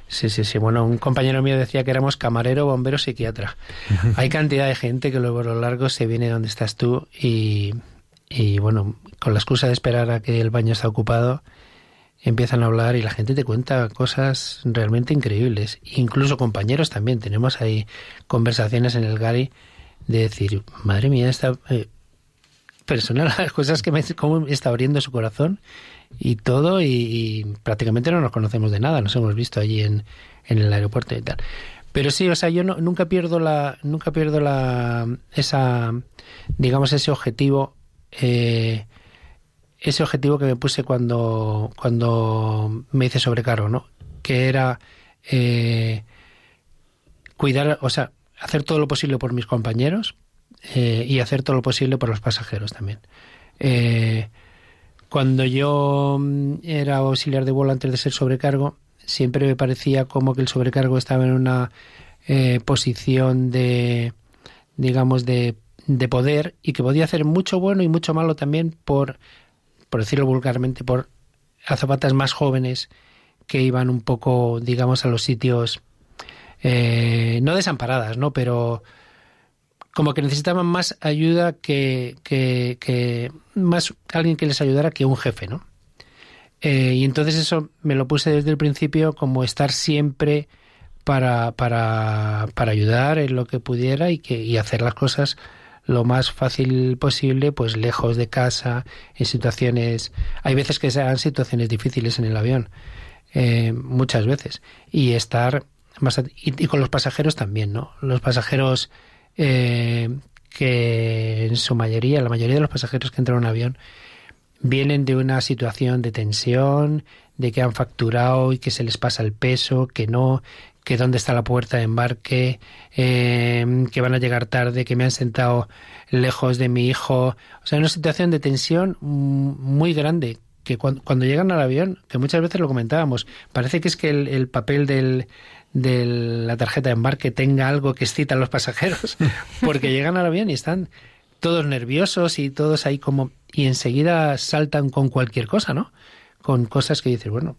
[SPEAKER 5] Sí, sí, sí. Bueno, un compañero mío decía que éramos camarero, bombero, psiquiatra. Hay cantidad de gente que luego a lo largo se viene donde estás tú y, y bueno, con la excusa de esperar a que el baño está ocupado, empiezan a hablar y la gente te cuenta cosas realmente increíbles. Incluso compañeros también. Tenemos ahí conversaciones en el Gary de decir, madre mía, esta eh, persona, las cosas que me cómo está abriendo su corazón y todo, y, prácticamente no nos conocemos de nada, nos hemos visto allí en, en el aeropuerto y tal. Pero sí, o sea, yo no, nunca pierdo la, nunca pierdo la, esa, digamos, ese objetivo eh, ese objetivo que me puse cuando, cuando me hice sobrecargo, ¿no? Que era eh, cuidar, o sea, hacer todo lo posible por mis compañeros eh, y hacer todo lo posible por los pasajeros también. Eh, cuando yo mm, era auxiliar de vuelo antes de ser sobrecargo, siempre me parecía como que el sobrecargo estaba en una posición de, digamos, de, de poder y que podía hacer mucho bueno y mucho malo también por, por decirlo vulgarmente, por azafatas más jóvenes que iban un poco, digamos, a los sitios eh, no desamparadas, ¿no? Pero como que necesitaban más ayuda que, que, que, más alguien que les ayudara que un jefe, ¿no? Eh, y entonces eso me lo puse desde el principio como estar siempre para, para, para ayudar en lo que pudiera y, que, y hacer las cosas lo más fácil posible, pues lejos de casa, en situaciones... Hay veces que sean situaciones difíciles en el avión, eh, muchas veces, y estar más... Y, con los pasajeros también, ¿no? Los pasajeros eh, que en su mayoría, la mayoría de los pasajeros que entran en un avión, vienen de una situación de tensión, de que han facturado y que se les pasa el peso, que no, que dónde está la puerta de embarque, eh, que van a llegar tarde, que me han sentado lejos de mi hijo. O sea, una situación de tensión muy grande, que cuando, cuando llegan al avión, que muchas veces lo comentábamos, parece que es que el, el papel del, de la tarjeta de embarque tenga algo que excita a los pasajeros, porque llegan al avión y están todos nerviosos y todos ahí como y enseguida saltan con cualquier cosa, ¿no? Con cosas que dices, bueno,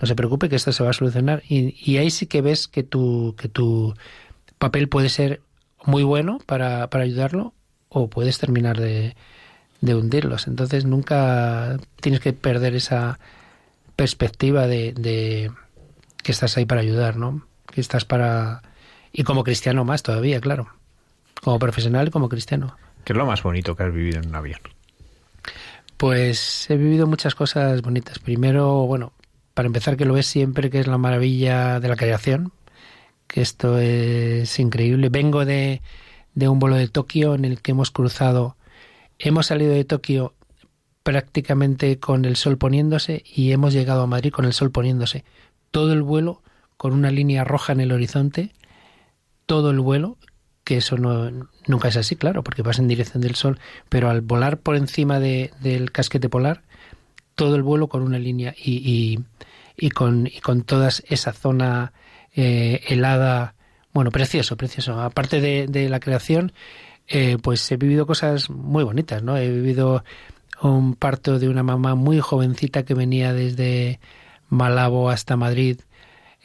[SPEAKER 5] no se preocupe que esto se va a solucionar y, y ahí sí que ves que tu que tu papel puede ser muy bueno para, para ayudarlo o puedes terminar de, de hundirlos. Entonces nunca tienes que perder esa perspectiva de, de que estás ahí para ayudar, ¿no? Que estás para... Y como cristiano más todavía, claro. Como profesional y como cristiano.
[SPEAKER 2] ¿Qué es lo más bonito que has vivido en un avión?
[SPEAKER 5] Pues he vivido muchas cosas bonitas. Primero, bueno, para empezar que lo ves siempre, que es la maravilla de la creación, que esto es increíble. Vengo de, de un vuelo de Tokio en el que hemos cruzado, hemos salido de Tokio prácticamente con el sol poniéndose y hemos llegado a Madrid con el sol poniéndose todo el vuelo con una línea roja en el horizonte, todo el vuelo, que eso no, nunca es así, claro, porque vas en dirección del sol, pero al volar por encima de, del casquete polar, todo el vuelo con una línea y, y, y con, y con toda esa zona eh, helada, bueno, precioso, precioso. Aparte de, de la creación, eh, pues he vivido cosas muy bonitas, ¿no? He vivido un parto de una mamá muy jovencita que venía desde Malabo hasta Madrid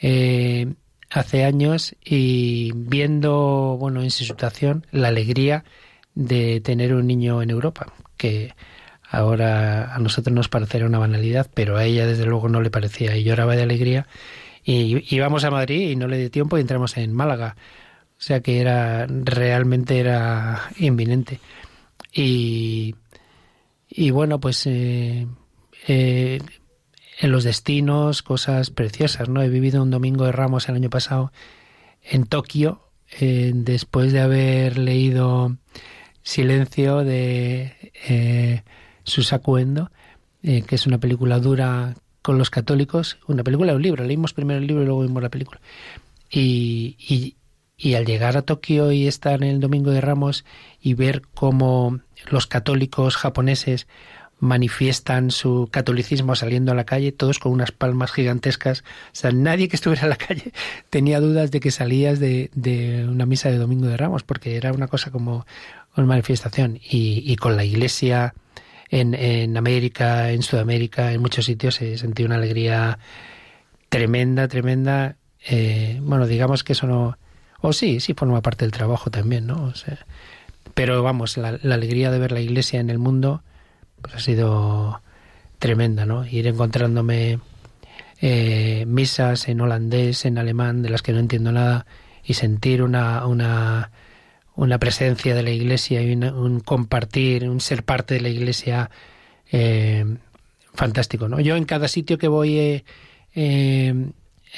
[SPEAKER 5] eh, hace años y viendo, bueno, en su situación, la alegría de tener un niño en Europa, que ahora a nosotros nos parecerá una banalidad, pero a ella desde luego no le parecía y lloraba de alegría. Y íbamos a Madrid y no le dio tiempo y entramos en Málaga. O sea que era realmente era inminente. Y, bueno, pues eh, eh, en los destinos, cosas preciosas, ¿no? He vivido un domingo de Ramos el año pasado en Tokio, eh, después de haber leído Silencio de eh, Susaku Endo, eh, que es una película dura con los católicos, una película un libro, leímos primero el libro y luego vimos la película. Y, y, y al llegar a Tokio y estar en el Domingo de Ramos y ver cómo los católicos japoneses manifiestan su catolicismo saliendo a la calle, todos con unas palmas gigantescas. O sea, nadie que estuviera en la calle tenía dudas de que salías de, de una misa de Domingo de Ramos, porque era una cosa como una manifestación. Y, y con la iglesia en, en América, en Sudamérica, en muchos sitios se sentía una alegría tremenda, tremenda. Eh, bueno, digamos que eso no... O sí, sí forma parte del trabajo también, ¿no? O sea, pero vamos, la, la alegría de ver la iglesia en el mundo pues ha sido tremenda, ¿no? Ir encontrándome eh, misas en holandés, en alemán, de las que no entiendo nada, y sentir una, una, una presencia de la iglesia y un compartir, un ser parte de la iglesia eh, fantástico, ¿no? Yo en cada sitio que voy, eh, eh,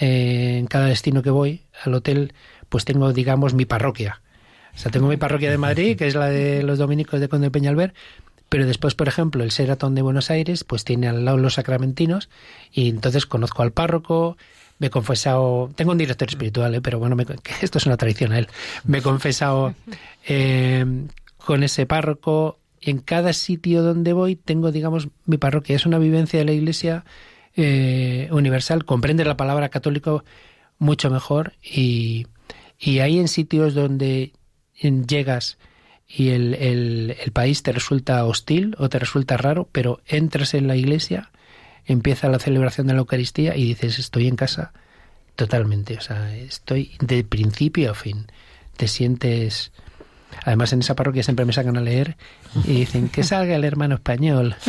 [SPEAKER 5] en cada destino que voy al hotel, pues tengo, digamos, mi parroquia. O sea, tengo mi parroquia de Madrid, que es la de los dominicos de Conde Peñalver, Pero después, por ejemplo, el Seratón de Buenos Aires, pues tiene al lado los sacramentinos y entonces conozco al párroco, me he confesado, tengo un director espiritual, ¿eh? pero bueno, esto es una tradición a él, me he confesado eh, con ese párroco, en cada sitio donde voy tengo, digamos, mi parroquia, es una vivencia de la Iglesia eh, universal, comprende la palabra católico mucho mejor y, y hay en sitios donde llegas y el, el, el, país te resulta hostil o te resulta raro, pero entras en la iglesia, empieza la celebración de la Eucaristía y dices, estoy en casa totalmente, o sea, estoy de principio a fin. Te sientes... Además, en esa parroquia siempre me sacan a leer y dicen que salga el hermano español.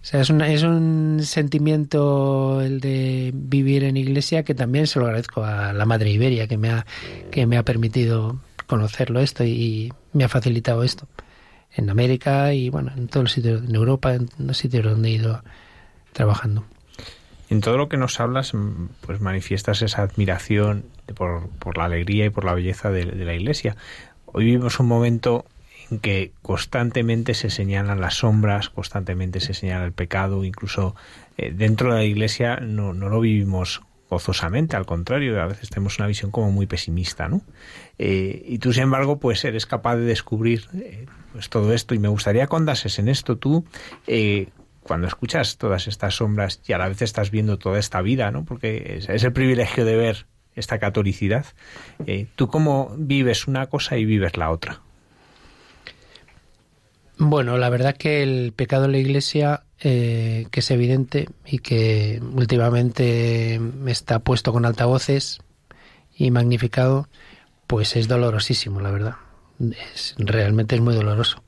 [SPEAKER 5] O sea, es un, es un sentimiento el de vivir en iglesia que también se lo agradezco a la Madre Iberia que me ha, que me ha permitido conocerlo esto y me ha facilitado esto. En América y bueno, en todos los sitios, en Europa, en los sitios donde he ido trabajando.
[SPEAKER 2] En todo lo que nos hablas, mm, pues manifiestas esa admiración por, por la alegría y por la belleza de, la iglesia. Hoy vivimos un momento en que constantemente se señalan las sombras, constantemente se señala el pecado, incluso eh, dentro de la iglesia no, no, lo vivimos gozosamente, al contrario, a veces tenemos una visión como muy pesimista, ¿no? Eh, y tú, sin embargo, pues eres capaz de descubrir eh, pues todo esto y me gustaría que andases en esto tú, cuando escuchas todas estas sombras y a la vez estás viendo toda esta vida, ¿no? Porque es, el privilegio de ver esta catolicidad. ¿Tú cómo vives una cosa y vives la otra?
[SPEAKER 5] Bueno, la verdad que el pecado en la Iglesia, eh, que es evidente y que últimamente está puesto con altavoces y magnificado, pues es dolorosísimo, la verdad. Es, realmente es muy doloroso.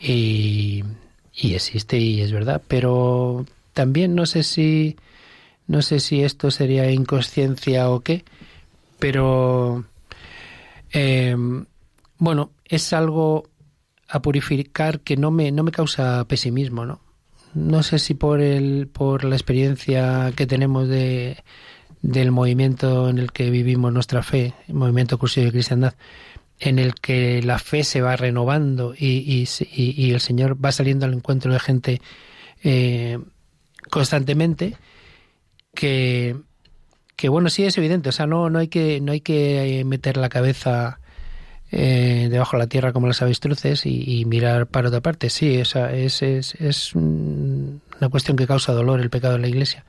[SPEAKER 5] Y, y existe y es verdad. Pero también no sé si no sé si esto sería inconsciencia o qué, pero eh, bueno, es algo a purificar que no me, no me causa pesimismo, ¿no? No sé si por el, por la experiencia que tenemos de, del movimiento en el que vivimos nuestra fe, el movimiento cursillo de cristiandad, en el que la fe se va renovando y, y, el Señor va saliendo al encuentro de gente eh, constantemente, que, que bueno, sí es evidente, o sea, no, no hay que, no hay que meter la cabeza eh, debajo de la tierra como las avestruces y, mirar para otra parte. Sí, esa es, es, es, una cuestión que causa dolor el pecado en la iglesia.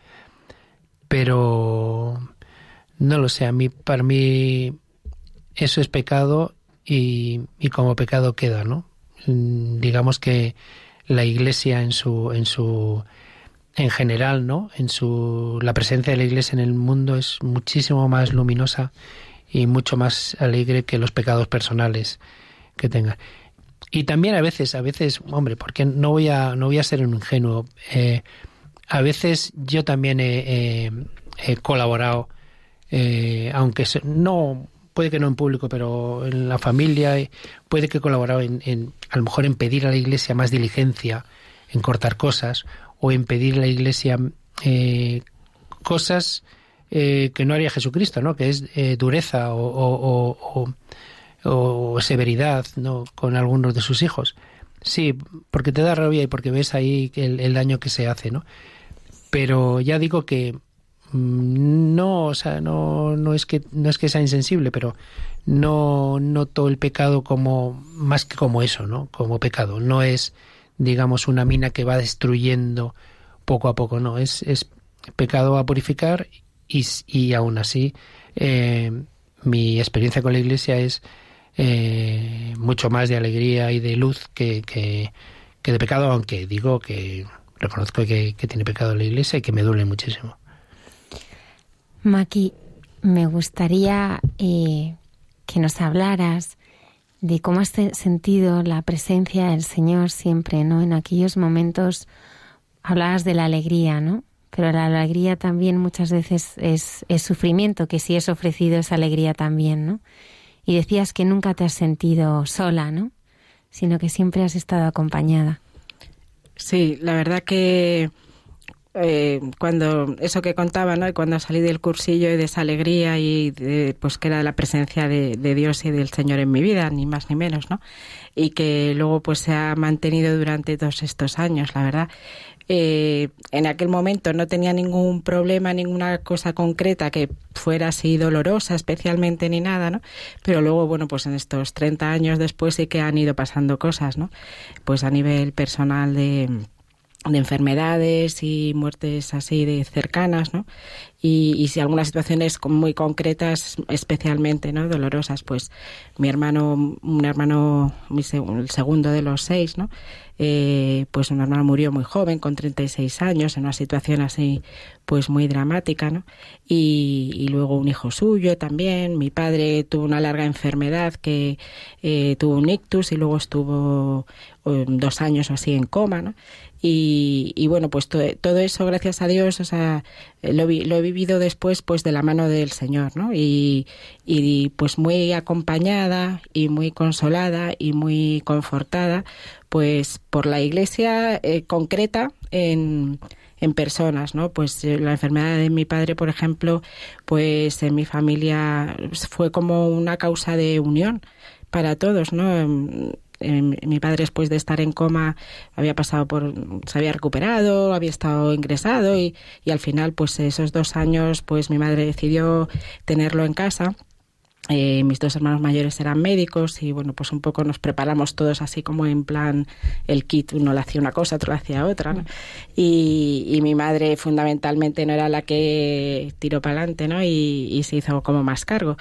[SPEAKER 5] Pero no lo sé, a mí, para mí eso es pecado y, y como pecado queda, ¿no? Digamos que la iglesia en su, en su, en general, ¿no? En su, la presencia de la iglesia en el mundo es muchísimo más luminosa y mucho más alegre que los pecados personales que tenga. Y también a veces, a veces, hombre, porque no voy a, no voy a ser un ingenuo. Eh, a veces yo también he, colaborado, eh, aunque no, puede que no en público, pero en la familia, eh, puede que he colaborado en, en, a lo mejor en pedir a la iglesia más diligencia, en cortar cosas, o en pedir a la iglesia cosas eh, que no haría Jesucristo, ¿no? Que es eh, dureza o, o, severidad, ¿no? Con algunos de sus hijos. Sí, porque te da rabia y porque ves ahí el, daño que se hace, ¿no? Pero ya digo que no, o sea, no, no es que no es que sea insensible, pero no noto el pecado como más que como eso, ¿no? Como pecado. No es, digamos, una mina que va destruyendo poco a poco, no. Es, es pecado a purificar y, y aún así eh, mi experiencia con la iglesia es eh, mucho más de alegría y de luz que, que, de pecado, aunque digo que reconozco que, tiene pecado la iglesia y que me duele muchísimo.
[SPEAKER 1] Maki, me gustaría eh, que nos hablaras de cómo has sentido la presencia del Señor siempre, ¿no? En aquellos momentos hablabas de la alegría, ¿no? pero la alegría también muchas veces es, sufrimiento, que si es ofrecido es alegría también, ¿no? Y decías que nunca te has sentido sola, ¿no? Sino que siempre has estado acompañada.
[SPEAKER 6] Sí, la verdad que eh, cuando eso que contaba, ¿no? Y cuando salí del cursillo y de esa alegría y de, pues que era la presencia de, Dios y del Señor en mi vida, ni más ni menos, ¿no? Y que luego pues se ha mantenido durante todos estos años, la verdad. Eh, en aquel momento no tenía ningún problema, ninguna cosa concreta que fuera así dolorosa especialmente ni nada, ¿no? Pero luego, bueno, pues en estos 30 años después sí que han ido pasando cosas, ¿no? Pues a nivel personal de de enfermedades y muertes así de cercanas, ¿no? Y, y si algunas situaciones muy concretas, especialmente, ¿no? Dolorosas, pues mi hermano, un hermano, mi, el segundo de los seis, ¿no? Eh, pues un hermano murió muy joven, con 36 años, en una situación así, pues muy dramática, ¿no? Y, y luego un hijo suyo también. Mi padre tuvo una larga enfermedad que eh, tuvo un ictus y luego estuvo um, dos años o así en coma, ¿no? Y, y, bueno, pues to, todo eso, gracias a Dios, o sea, lo, lo, he vivido después, pues de la mano del Señor, ¿no? Y, y pues muy acompañada y muy consolada y muy confortada, pues por la Iglesia eh, concreta en en personas, ¿no? Pues la enfermedad de mi padre, por ejemplo, pues en mi familia fue como una causa de unión para todos, ¿no? Mi padre después de estar en coma había pasado por se había recuperado había estado ingresado y, y al final pues esos dos años pues mi madre decidió tenerlo en casa eh, mis dos hermanos mayores eran médicos y bueno, pues un poco nos preparamos todos así como en plan el kit, uno le hacía una cosa, otro le hacía otra, y, y, mi madre fundamentalmente no era la que tiró para adelante, ¿no? Y, y, se hizo como más cargo.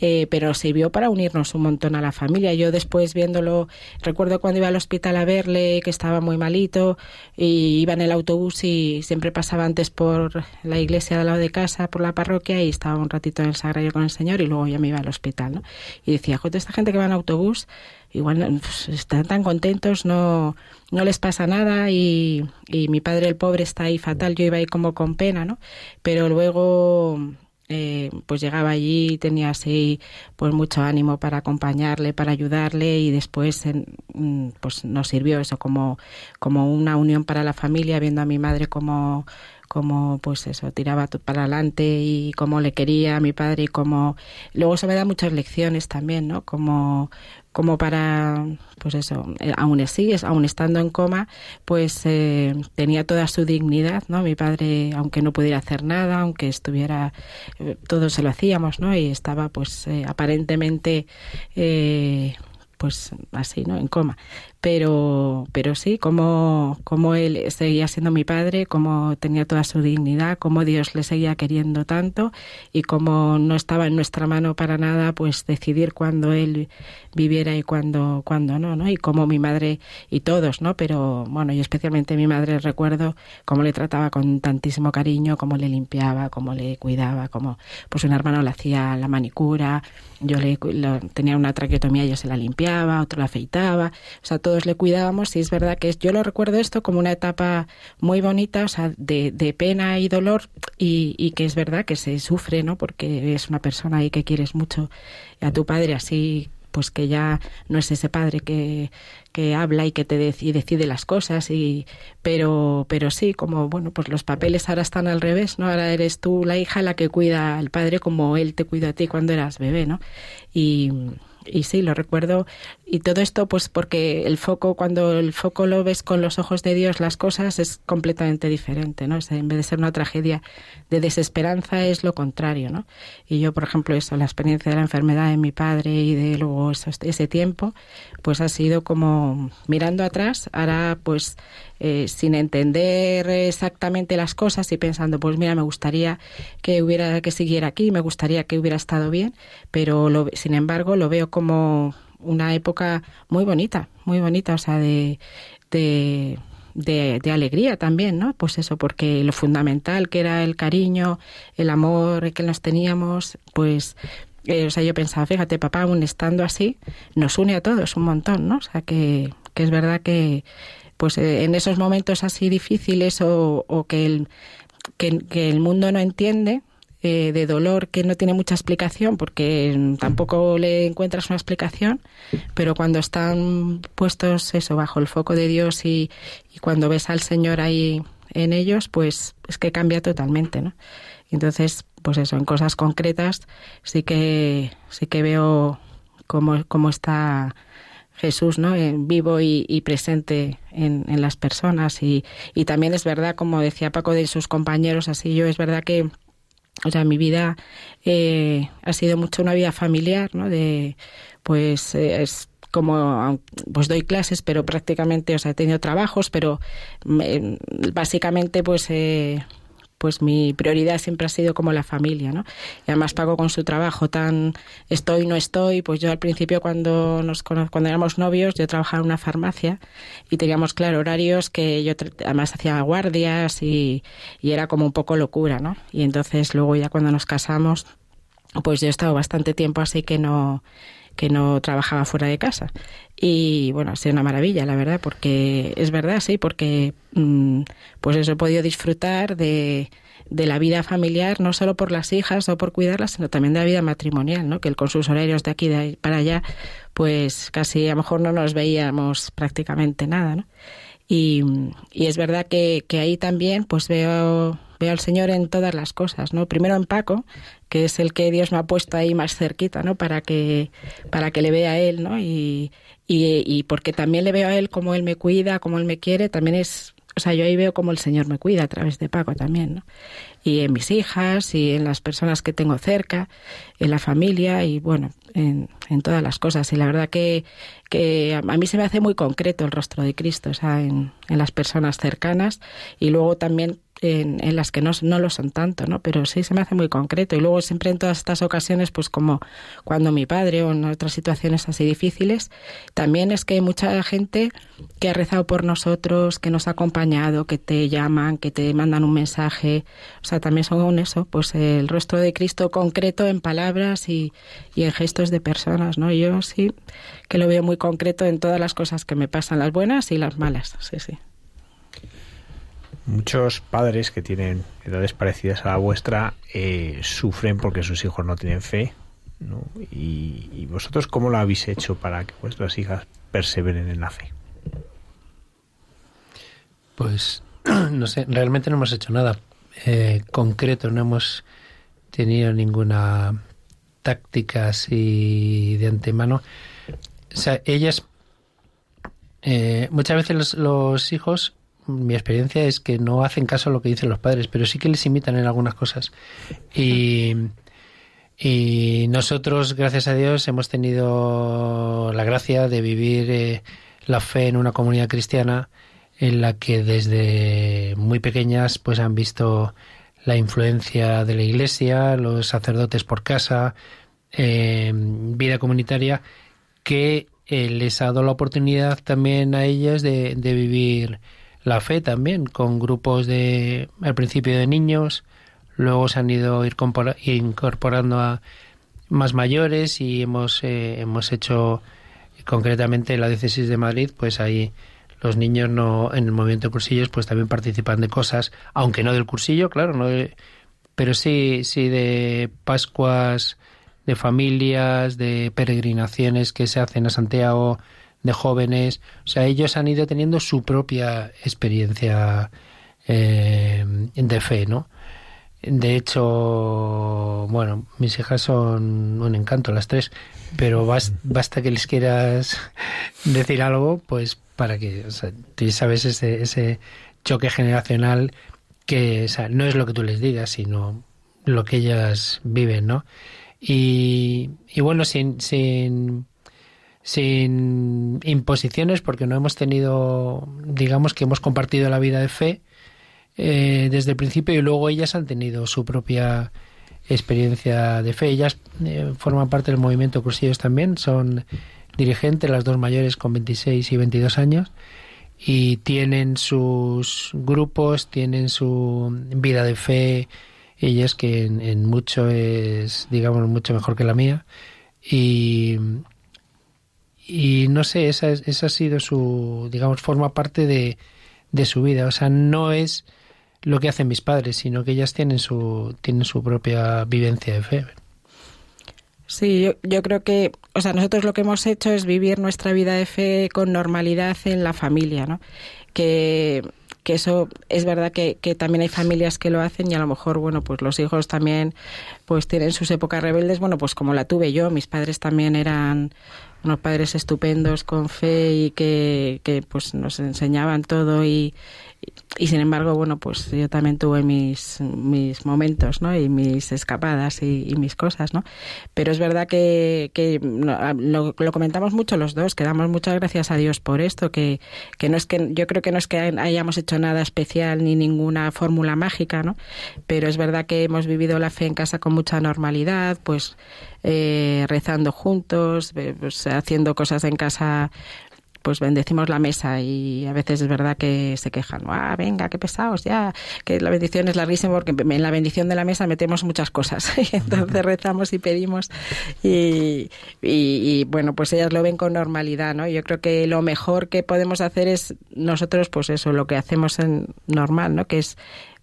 [SPEAKER 6] Eh, pero sirvió para unirnos un montón a la familia. Yo después viéndolo, recuerdo cuando iba al hospital a verle que estaba muy malito y iba en el autobús y siempre pasaba antes por la iglesia al lado de casa, por la parroquia y estaba un ratito en el sagrario con el Señor y luego ya me iba al hospital, ¿no? Y decía, joder, esta gente que va en autobús igual pues, están tan contentos, no, no les pasa nada y, y mi padre el pobre está ahí fatal, yo iba ahí como con pena, ¿no? Pero luego eh, pues llegaba allí tenía así pues mucho ánimo para acompañarle para ayudarle y después en, pues nos sirvió eso como como una unión para la familia viendo a mi madre como como pues eso tiraba para adelante y cómo le quería a mi padre y cómo luego eso me da muchas lecciones también no como como para, pues eso, eh, aún así, aún estando en coma, pues eh, tenía toda su dignidad, ¿no? Mi padre, aunque no pudiera hacer nada, aunque estuviera, eh, todos se lo hacíamos, ¿no? Y estaba, pues, eh, aparentemente, eh, pues así, ¿no? En coma pero, pero sí, como, como él seguía siendo mi padre, como tenía toda su dignidad, como Dios le seguía queriendo tanto y como no estaba en nuestra mano para nada, pues decidir cuándo él viviera y cuándo, cuándo no, ¿no? Y como mi madre y todos, ¿no? Pero bueno, yo especialmente mi madre recuerdo cómo le trataba con tantísimo cariño, cómo le limpiaba, cómo le cuidaba, cómo pues un hermano le hacía la manicura, yo le lo, tenía una traqueotomía, yo se la limpiaba, otro la afeitaba, o sea, todos le cuidábamos y es verdad que yo lo recuerdo esto como una etapa muy bonita, o sea, de, de pena y dolor y, y, que es verdad que se sufre, ¿no? Porque es una persona ahí que quieres mucho a tu padre así pues que ya no es ese padre que, que habla y que te dec y decide las cosas y pero pero sí como bueno pues los papeles ahora están al revés no ahora eres tú la hija la que cuida al padre como él te cuida a ti cuando eras bebé no y y sí, lo recuerdo. Y todo esto, pues porque el foco, cuando el foco lo ves con los ojos de Dios, las cosas es completamente diferente, ¿no? En vez de ser una tragedia de desesperanza, es lo contrario, ¿no? Y yo, por ejemplo, eso, la experiencia de la enfermedad de mi padre y de luego eso, ese tiempo, pues ha sido como mirando atrás, ahora pues eh, sin entender exactamente las cosas y pensando, pues mira, me gustaría que hubiera que siguiera aquí, me gustaría que hubiera estado bien, pero lo, sin embargo lo veo como una época muy bonita, muy bonita, o sea, de, de de, de, alegría también, ¿no? Pues eso, porque lo fundamental que era el cariño, el amor que nos teníamos, pues, eh, o sea, yo pensaba, fíjate, papá, aún estando así, nos une a todos un montón, ¿no? O sea, que, que es verdad que, pues eh, en esos momentos así difíciles o, que, el, que, el mundo no entiende, eh, de dolor que no tiene mucha explicación porque tampoco le encuentras una explicación, pero cuando están puestos eso bajo el foco de Dios y, y cuando ves al Señor ahí en ellos, pues es que cambia totalmente, ¿no? Entonces, pues eso, en cosas concretas sí que sí que veo cómo, cómo está Jesús, ¿no? En vivo y, presente en, en, las personas. Y, y también es verdad, como decía Paco de sus compañeros, así yo, es verdad que, o sea, mi vida eh, ha sido mucho una vida familiar, ¿no? De, pues, eh, es como pues doy clases pero prácticamente o sea he tenido trabajos pero básicamente pues eh, pues mi prioridad siempre ha sido como la familia, ¿no? Y además pago con su trabajo tan estoy, no estoy, pues yo al principio cuando nos cuando éramos novios yo trabajaba en una farmacia y teníamos claro horarios que yo además hacía guardias y, y era como un poco locura, ¿no? Y entonces luego ya cuando nos casamos pues yo he estado bastante tiempo así que no que no trabajaba fuera de casa. Y bueno, ha sido una maravilla, la verdad, porque es verdad, sí, porque mm, pues eso he podido disfrutar de, de la vida familiar, no solo por las hijas o por cuidarlas, sino también de la vida matrimonial, ¿no? Que con sus horarios de aquí de para allá, pues casi a lo mejor no nos veíamos prácticamente nada, ¿no? Y, y es verdad que, que ahí también pues veo veo al Señor en todas las cosas, ¿no? Primero en Paco, que es el que Dios me ha puesto ahí más cerquita, ¿no? Para que, para que le vea a él, ¿no? Y, y, y porque también le veo a él como él me cuida, como él me quiere, también es, o sea, yo ahí veo como el Señor me cuida a través de Paco también, ¿no? Y en mis hijas y en las personas que tengo cerca, en la familia y bueno, en, en todas las cosas. Y la verdad que, que a mí se me hace muy concreto el rostro de Cristo, o sea, en, en las personas cercanas y luego también en, las que no, no lo son tanto, ¿no? Pero sí se me hace muy concreto. Y luego siempre en todas estas ocasiones, pues como cuando mi padre o en otras situaciones así difíciles, también es que hay mucha gente que ha rezado por nosotros, que nos ha acompañado, que te llaman, que te mandan un mensaje. O sea, también son eso, pues el rostro de Cristo concreto en palabras y, y en gestos de personas, ¿no? Yo sí que lo veo muy concreto en todas las cosas que me pasan, las buenas y las malas, sí, sí.
[SPEAKER 2] Muchos padres que tienen edades parecidas a la vuestra eh, sufren porque sus hijos no tienen fe. Y, vosotros cómo lo habéis hecho para que vuestras hijas perseveren en la fe?
[SPEAKER 5] Pues no sé, realmente no hemos hecho nada eh, concreto, no hemos tenido ninguna táctica así de antemano. O sea, ellas, eh, muchas veces los hijos mi experiencia es que no hacen caso a lo que dicen los padres, pero sí que les imitan en algunas cosas. Y, y nosotros, gracias a Dios, hemos tenido la gracia de vivir eh, la fe en una comunidad cristiana en la que desde muy pequeñas pues han visto la influencia de la iglesia, los sacerdotes por casa, eh, vida comunitaria, que eh, les ha dado la oportunidad también a ellas de vivir la fe también, con grupos de, al principio de niños, luego se han ido incorporando a más mayores y hemos, eh, hemos hecho concretamente en la diócesis de Madrid, pues ahí los niños no en el movimiento de cursillos pues también participan de cosas, aunque no del cursillo, claro, no pero sí sí de Pascuas de familias, de peregrinaciones que se hacen a Santiago, de jóvenes. O sea, ellos han ido teniendo su propia experiencia eh, de fe, ¿no? De hecho, bueno, mis hijas son un encanto las tres, pero basta que les quieras decir algo, pues para que, o sea, tú sabes ese, ese choque generacional que o sea, no es lo que tú les digas, sino lo que ellas viven, ¿no? Y, y bueno, sin, sin sin imposiciones porque no hemos tenido, digamos que hemos compartido la vida de fe eh, desde el principio y luego ellas han tenido su propia experiencia de fe. Ellas eh, forman parte del movimiento Cursillos también, son dirigentes, las dos mayores con 26 y 22 años y tienen sus grupos, tienen su vida de fe, ellas que en, en mucho es, digamos, mucho mejor que la mía. Y, y no sé, esa, esa ha sido su, digamos, forma parte de, de su vida. O sea, no es lo que hacen mis padres, sino que ellas tienen su, tienen su propia vivencia de fe.
[SPEAKER 6] Sí, yo, yo, creo que, o sea, nosotros lo que hemos hecho es vivir nuestra vida de fe con normalidad en la familia, ¿no? Que que eso es verdad que, que también hay familias que lo hacen y a lo mejor, bueno, pues los hijos también pues tienen sus épocas rebeldes, bueno, pues como la tuve yo, mis padres también eran unos padres estupendos con fe y que, que pues nos enseñaban todo y, y sin embargo, bueno, pues yo también tuve mis, mis momentos, ¿no? Y mis escapadas y, mis cosas, ¿no? Pero es verdad que, que lo, lo, comentamos mucho los dos, que damos muchas gracias a Dios por esto, que, que no es que, yo creo que no es que hayamos hecho nada especial ni ninguna fórmula mágica, ¿no? Pero es verdad que hemos vivido la fe en casa con mucha normalidad, pues eh, rezando juntos, eh, pues, haciendo cosas en casa pues bendecimos la mesa y a veces es verdad que se quejan, ah, venga, qué pesados ya, que la bendición es larguísima porque en la bendición de la mesa metemos muchas cosas y entonces rezamos y pedimos y, y, bueno, pues ellas lo ven con normalidad, ¿no? Yo creo que lo mejor que podemos hacer es nosotros, pues eso, lo que hacemos en normal, ¿no? Que es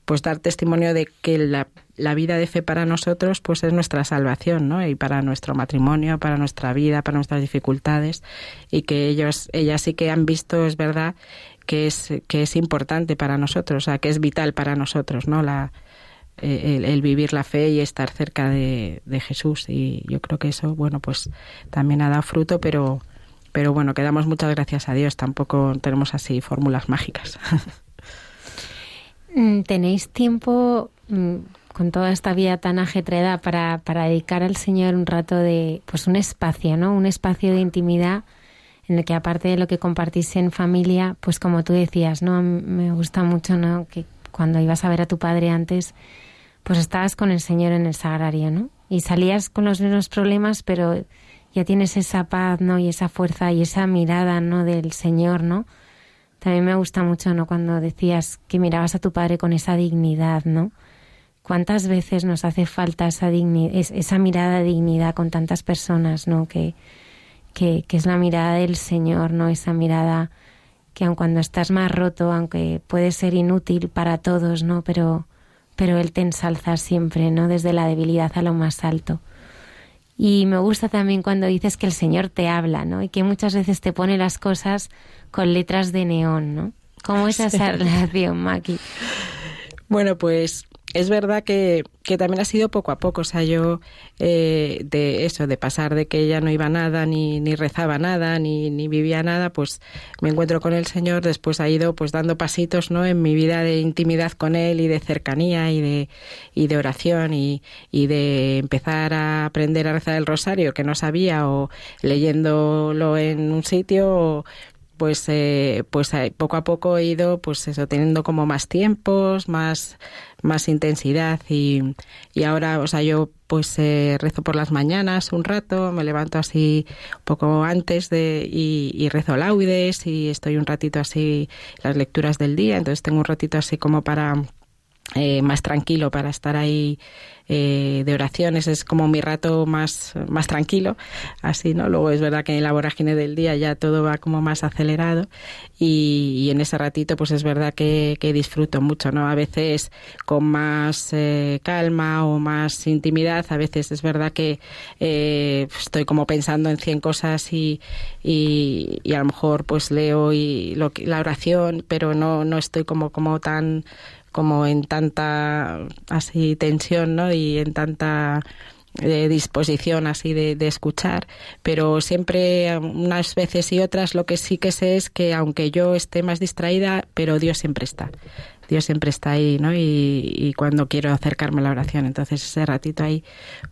[SPEAKER 6] pues dar testimonio de que la, la, vida de fe para nosotros pues es nuestra salvación, ¿no? Y para nuestro matrimonio, para nuestra vida, para nuestras dificultades y que ellos ellas sí que han visto, es verdad, que es que es importante para nosotros, o sea, que es vital para nosotros, ¿no? La eh, el, vivir la fe y estar cerca de, de, Jesús y yo creo que eso, bueno, pues también ha dado fruto, pero pero bueno, que damos muchas gracias a Dios, tampoco tenemos así fórmulas mágicas.
[SPEAKER 1] Mm, ¿Tenéis tiempo mm, con toda esta vida tan ajetreada para, para dedicar al Señor un rato de, pues un espacio, ¿no? Un espacio de intimidad en el que aparte de lo que compartís en familia, pues como tú decías, ¿no? Me gusta mucho, ¿no? Que cuando ibas a ver a tu padre antes, pues estabas con el Señor en el sagrario, ¿no? Y salías con los mismos problemas, pero ya tienes esa paz, ¿no? Y esa fuerza y esa mirada, ¿no? Del Señor, ¿no? También me gusta mucho, ¿no? Cuando decías que mirabas a tu padre con esa dignidad, ¿no? ¿Cuántas veces nos hace falta esa, esa mirada de dignidad con tantas personas, ¿no? Que, que, que, es la mirada del Señor, ¿no? Esa mirada que aun cuando estás más roto, aunque puede ser inútil para todos, ¿no? Pero, pero Él te ensalza siempre, ¿no? Desde la debilidad a lo más alto. Y me gusta también cuando dices que el Señor te habla, ¿no? Y que muchas veces te pone las cosas con letras de neón, ¿no? ¿Cómo es esa relación, Maki?
[SPEAKER 6] Bueno, pues es verdad que, que, también ha sido poco a poco. O sea, yo eh, de eso, de pasar de que ella no iba nada, ni, ni rezaba nada, ni, ni vivía nada, pues me encuentro con el Señor. Después ha ido pues dando pasitos ¿no? en mi vida de intimidad con Él y de cercanía y de, y de oración y, y de empezar a aprender a rezar el rosario que no sabía o leyéndolo en un sitio pues eh, pues eh, poco a poco he ido pues eso teniendo como más tiempos más más intensidad y, y ahora o sea yo pues eh, rezo por las mañanas un rato me levanto así un poco antes de y, y rezo laudes y estoy un ratito así las lecturas del día entonces tengo un ratito así como para eh, más tranquilo para estar ahí eh, de oraciones. Es como mi rato más, más tranquilo así no luego es verdad que en la vorágine del día ya todo va como más acelerado y, en ese ratito pues es verdad que, disfruto mucho no a veces con más eh, calma o más intimidad a veces es verdad que estoy como pensando en cien cosas y, y, a lo mejor pues leo y lo, la oración pero no no estoy como como tan como en tanta así tensión ¿no? y en tanta eh, disposición así de, de, escuchar, pero siempre unas veces y otras lo que sí que sé es que aunque yo esté más distraída, pero Dios siempre está. Dios siempre está ahí, ¿no? Y, y, cuando quiero acercarme a la oración, entonces ese ratito ahí,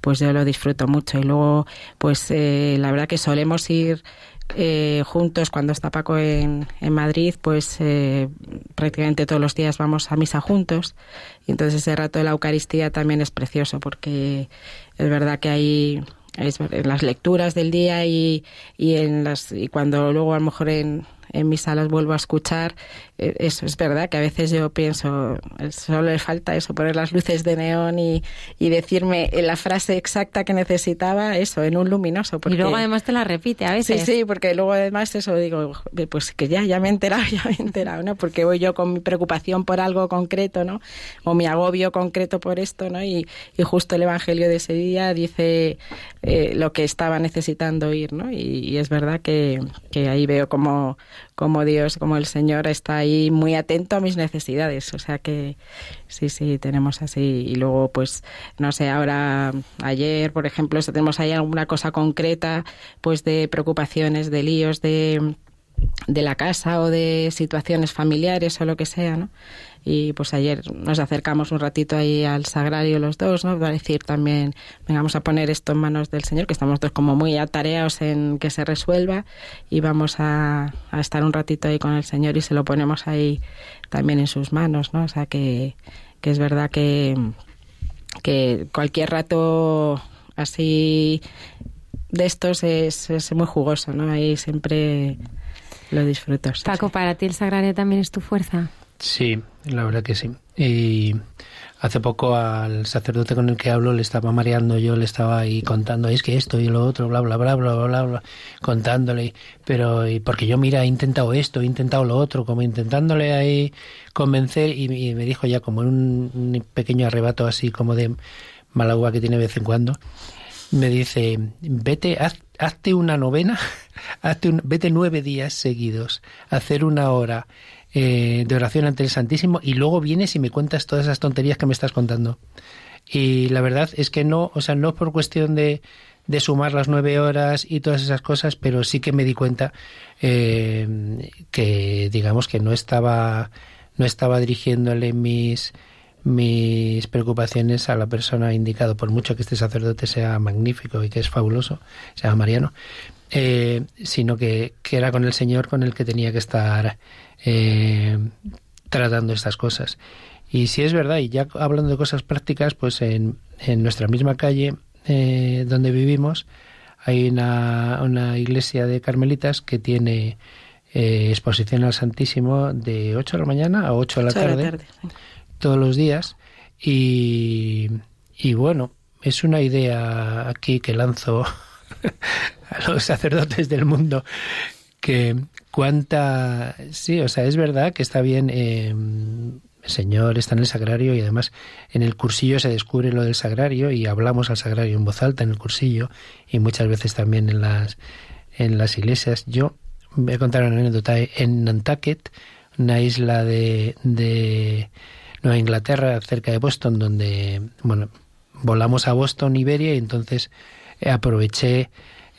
[SPEAKER 6] pues yo lo disfruto mucho. Y luego, pues eh, la verdad que solemos ir eh, juntos cuando está Paco en, en Madrid, pues eh, prácticamente todos los días vamos a misa juntos. Y entonces ese rato de la Eucaristía también es precioso porque es verdad que hay en las lecturas del día y, y en las y cuando luego a lo mejor en, en mis salas vuelvo a escuchar, eso es verdad que a veces yo pienso, solo le falta eso, poner las luces de neón y, y decirme la frase exacta que necesitaba, eso, en un luminoso.
[SPEAKER 1] Porque, y luego además te la repite a veces.
[SPEAKER 6] Sí, sí, porque luego además eso digo, pues que ya, ya me he enterado, ya me he enterado, ¿no? Porque voy yo con mi preocupación por algo concreto, ¿no? O mi agobio concreto por esto, ¿no? Y, y justo el Evangelio de ese día dice eh, lo que estaba necesitando oír, ¿no? Y, y es verdad que, que ahí veo como como Dios, como el Señor está ahí muy atento a mis necesidades. O sea que sí, sí, tenemos así. Y luego, pues, no sé, ahora, ayer, por ejemplo, tenemos ahí alguna cosa concreta, pues de preocupaciones, de líos, de de la casa o de situaciones familiares o lo que sea, ¿no? y pues ayer nos acercamos un ratito ahí al sagrario los dos, ¿no? Para decir también, vengamos a poner esto en manos del Señor, que estamos todos como muy atareados en que se resuelva y vamos a, a estar un ratito ahí con el Señor y se lo ponemos ahí también en sus manos, ¿no? O sea que, que es verdad que, que cualquier rato así de estos es, es muy jugoso, ¿no? Ahí siempre lo disfruto.
[SPEAKER 1] Paco, ¿para ti el sagrario también es tu fuerza?
[SPEAKER 5] Sí, la verdad que sí. Y hace poco al sacerdote con el que hablo le estaba mareando yo, le estaba ahí contando, es que esto y lo otro, bla, bla, bla, bla, bla, bla, contándole, pero y porque yo, mira, he intentado esto, he intentado lo otro, como intentándole ahí convencer y, me dijo ya como en un, pequeño arrebato así como de malagua que tiene de vez en cuando, me dice, vete, hazte una novena, hazte un, vete nueve días seguidos, hacer una hora eh, de oración ante el Santísimo y luego vienes y me cuentas todas esas tonterías que me estás contando. Y la verdad es que no, o sea, no por cuestión de, de sumar las nueve horas y todas esas cosas, pero sí que me di cuenta eh, que, digamos, que no estaba, no estaba dirigiéndole mis, mis preocupaciones a la persona indicada, por mucho que este sacerdote sea magnífico y que es fabuloso, sea Mariano, eh, sino que, que, era con el Señor con el que tenía que estar eh, tratando estas cosas. Y si es verdad, y ya hablando de cosas prácticas, pues en, en nuestra misma calle eh, donde vivimos hay una, una, iglesia de carmelitas que tiene eh, exposición al Santísimo de 8 de la mañana a 8 de la tarde, todos los días. Y, y bueno, es una idea aquí que lanzo a los sacerdotes del mundo que cuánta... Sí, o sea, es verdad que está bien... Eh, el Señor está en el sagrario y además en el cursillo se descubre lo del sagrario y hablamos al sagrario en voz alta en el cursillo y muchas veces también en las en las iglesias. Yo voy a contar una anécdota en Nantucket, una isla de, de Nueva Inglaterra, cerca de Boston, donde bueno volamos a Boston, Iberia, y entonces aproveché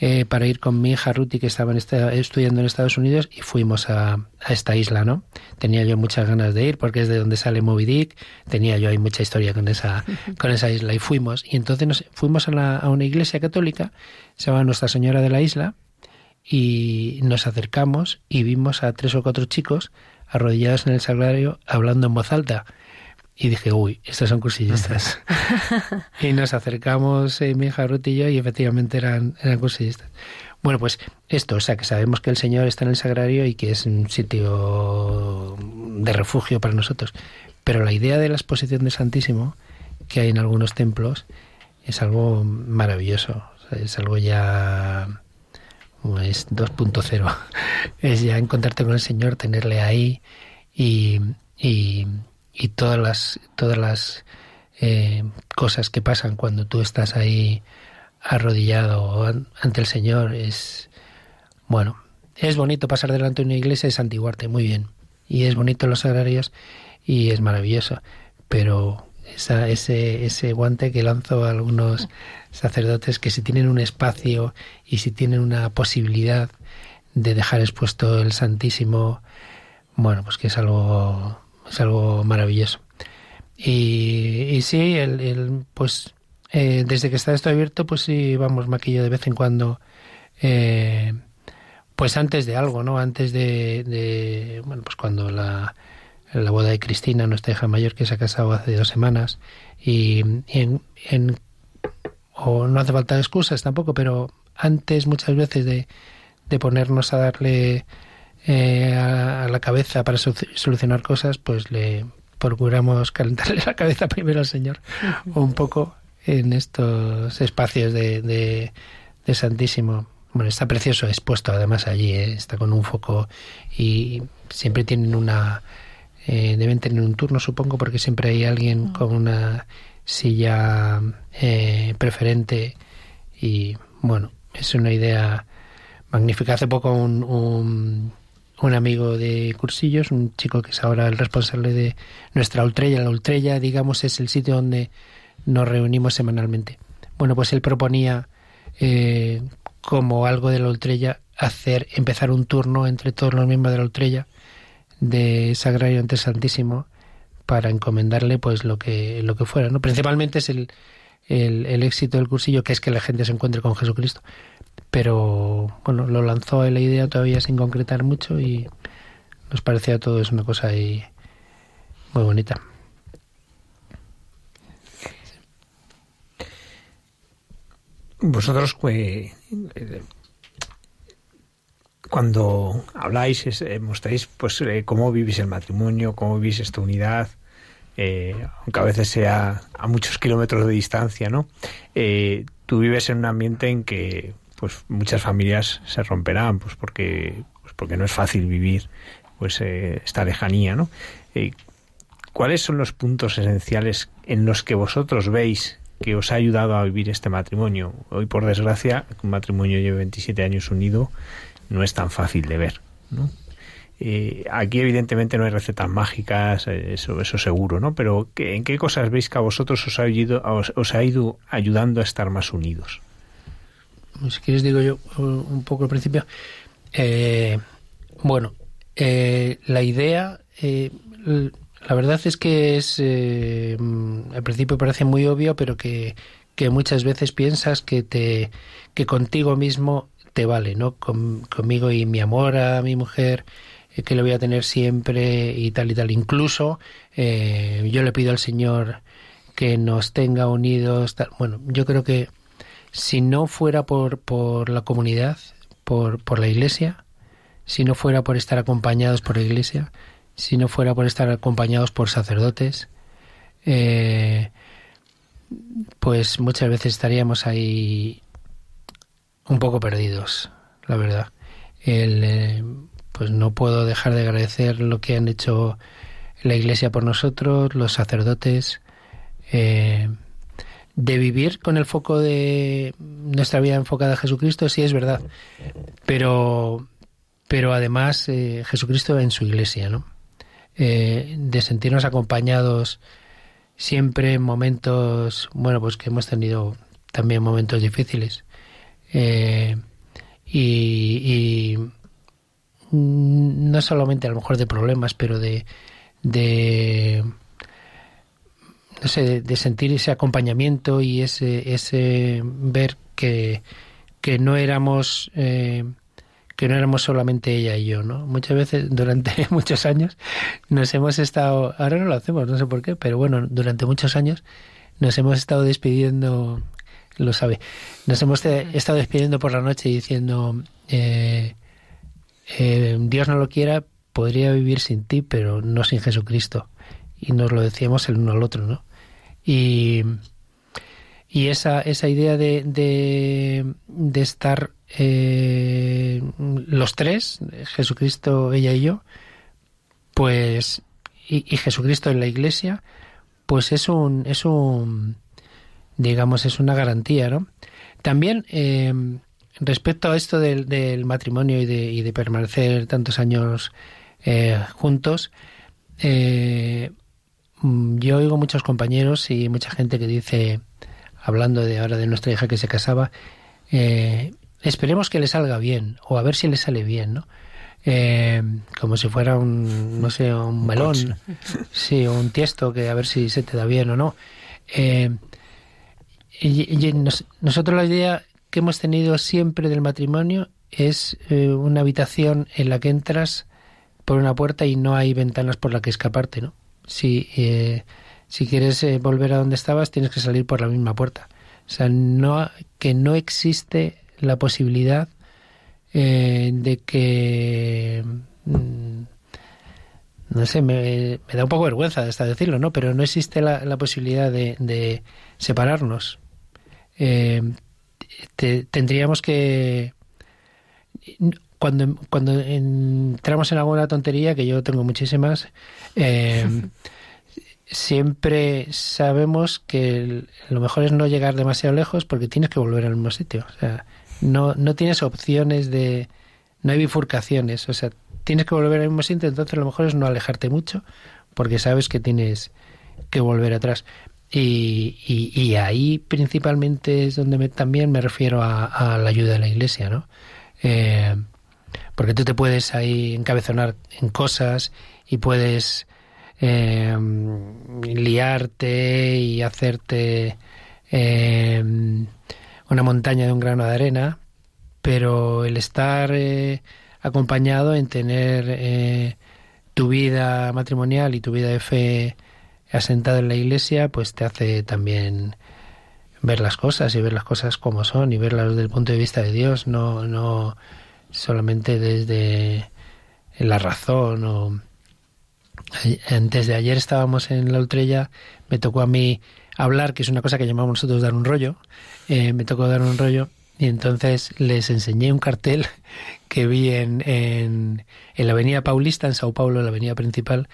[SPEAKER 5] eh, para ir con mi hija Ruti, que estaba estudiando en Estados Unidos, y fuimos a, esta isla, ¿no? Tenía yo muchas ganas de ir porque es de donde sale Moby Dick, tenía yo ahí mucha historia con esa, con esa isla, y fuimos. Y entonces nos, fuimos a, a una iglesia católica, se llama Nuestra Señora de la Isla, y nos acercamos y vimos a tres o cuatro chicos arrodillados en el sagrario hablando en voz alta. Y dije, uy, estos son cursillistas. y nos acercamos, eh, mi hija Ruth y yo, y efectivamente eran, eran cursillistas. Bueno, pues esto, o sea, que sabemos que el Señor está en el sagrario y que es un sitio de refugio para nosotros. Pero la idea de la exposición del Santísimo que hay en algunos templos es algo maravilloso. es algo ya. Es 2.0. Es ya encontrarte con el Señor, tenerle ahí y, y, y todas las, todas las eh, cosas que pasan cuando tú estás ahí arrodillado ante el Señor es bueno es bonito pasar delante de una iglesia y santiguarte muy bien. Y es bonito los agrarios y es maravilloso. Pero esa, ese, ese guante que lanzo a algunos sacerdotes que si tienen un espacio y si tienen una posibilidad de dejar expuesto el Santísimo bueno pues que es algo es algo maravilloso. Y, y sí, el, pues eh, desde que está esto abierto, pues sí, vamos, maquillo de vez en cuando, eh, pues antes de algo, ¿no? Antes de, de bueno, pues cuando la, la boda de Cristina, nuestra hija mayor, que se ha casado hace dos semanas, y, en, en, o no hace falta excusas tampoco, pero antes muchas veces de, de ponernos a darle eh, a, la cabeza para solucionar cosas, pues le procuramos calentarle la cabeza primero al Señor un poco en estos espacios de, de, Santísimo. Bueno, está precioso expuesto además allí, ¿eh? está con un foco y siempre tienen una... Eh, deben tener un turno, supongo, porque siempre hay alguien mm. con una silla preferente y bueno, es una idea magnífica. Hace poco un, un amigo de cursillos, un chico que es ahora el responsable de nuestra Ultrella. La Ultrella, digamos, es el sitio donde nos reunimos semanalmente. Bueno, pues él proponía eh, como algo de la Ultrella hacer empezar un turno entre todos los miembros de la Ultrella de Sagrario ante Santísimo para encomendarle pues lo que lo que fuera, ¿no? Principalmente es el, el, el éxito del cursillo que es que la gente se encuentre con Jesucristo pero bueno, lo lanzó la idea todavía sin concretar mucho y nos parecía todo es una cosa ahí muy bonita.
[SPEAKER 2] Vosotros eh, cuando habláis, eh, mostráis pues eh, cómo vivís el matrimonio, cómo vivís esta unidad, aunque a veces sea a muchos kilómetros de distancia, ¿no? tú vives en un ambiente en que pues muchas familias se romperán, pues porque, pues porque no es fácil vivir pues eh, esta lejanía, ¿no? Eh, ¿Cuáles son los puntos esenciales en los que vosotros veis que os ha ayudado a vivir este matrimonio? Hoy, por desgracia, un matrimonio lleve 27 años unido no es tan fácil de ver, ¿no? Eh, aquí evidentemente no hay recetas mágicas, eso, eso seguro, ¿no? Pero ¿en qué cosas veis que a vosotros os ha, os ha ido ayudando a estar más unidos?
[SPEAKER 5] si quieres digo yo un poco al principio. Eh, bueno, eh, la idea, eh, la verdad es que es, al principio parece muy obvio, pero que, que, muchas veces piensas que te, que contigo mismo te vale, ¿no? conmigo y mi amor a mi mujer, que lo voy a tener siempre y tal y tal. Incluso yo le pido al Señor que nos tenga unidos. Bueno, yo creo que si no fuera por, por la comunidad, por, por la iglesia, si no fuera por estar acompañados por la iglesia, si no fuera por estar acompañados por sacerdotes, eh, pues muchas veces estaríamos ahí un poco perdidos, la verdad. El, eh, pues no puedo dejar de agradecer lo que han hecho la Iglesia por nosotros, los sacerdotes, eh, de vivir con el foco de nuestra vida enfocada a Jesucristo, sí es verdad, pero, pero además eh, Jesucristo en su iglesia, ¿no? Eh, de sentirnos acompañados siempre en momentos, bueno, pues que hemos tenido también momentos difíciles. Eh, y, y, no solamente a lo mejor de problemas, pero de, de no sé, de, sentir ese acompañamiento y ese, ese ver que, que no éramos eh, que no éramos solamente ella y yo, ¿no? Muchas veces, durante muchos años, nos hemos estado, ahora no lo hacemos, no sé por qué, pero bueno, durante muchos años nos hemos estado despidiendo, lo sabe, nos hemos estado despidiendo por la noche diciendo, eh, eh, Dios no lo quiera, podría vivir sin ti, pero no sin Jesucristo. Y nos lo decíamos el uno al otro, ¿no? Y, esa, esa idea de, de, estar eh, los tres, Jesucristo, ella y yo, pues, y, Jesucristo en la iglesia, pues es un, es un, digamos, es una garantía, ¿no? También, eh, respecto a esto del, del matrimonio y de, y de, permanecer tantos años eh, juntos, eh, Mm, yo oigo muchos compañeros y mucha gente que dice, hablando de ahora de nuestra hija que se casaba, eh, esperemos que le salga bien o a ver si le sale bien, ¿no? Eh, como si fuera un, no sé, un melón, sí, un tiesto que a ver si se te da bien o no. Eh, y, nosotros la idea que hemos tenido siempre del matrimonio es una habitación en la que entras por una puerta y no hay ventanas por la que escaparte, ¿no? si, eh, si quieres eh, volver a donde estabas, tienes que salir por la misma puerta. O sea, no, que no existe la posibilidad eh, de que... Mm, no sé, me, da un poco vergüenza hasta decirlo, ¿no? Pero no existe la, la posibilidad de, de separarnos. Tendríamos que cuando, cuando entramos en alguna tontería, que yo tengo muchísimas, eh, siempre sabemos que lo mejor es no llegar demasiado lejos porque tienes que volver al mismo sitio. O sea, no, no tienes opciones de... No hay bifurcaciones. O sea, tienes que volver al mismo sitio, entonces lo mejor es no alejarte mucho, porque sabes que tienes que volver atrás. Y, y, ahí principalmente es donde también me refiero a, la ayuda de la iglesia, ¿no? Eh, porque tú te puedes ahí encabezonar en cosas y puedes eh, liarte y hacerte eh, una montaña de un grano de arena, pero el estar eh, acompañado en tener eh, tu vida matrimonial y tu vida de fe asentada en la iglesia, pues te hace también ver las cosas y ver las cosas como son y verlas desde el punto de vista de Dios, no, no solamente desde la razón o antes de ayer estábamos en la Ultrella, me tocó a mí hablar, que es una cosa que llamamos nosotros dar un rollo, eh, me tocó dar un rollo y entonces les enseñé un cartel que vi en, en, en, la Avenida Paulista, en Sao Paulo, la avenida principal,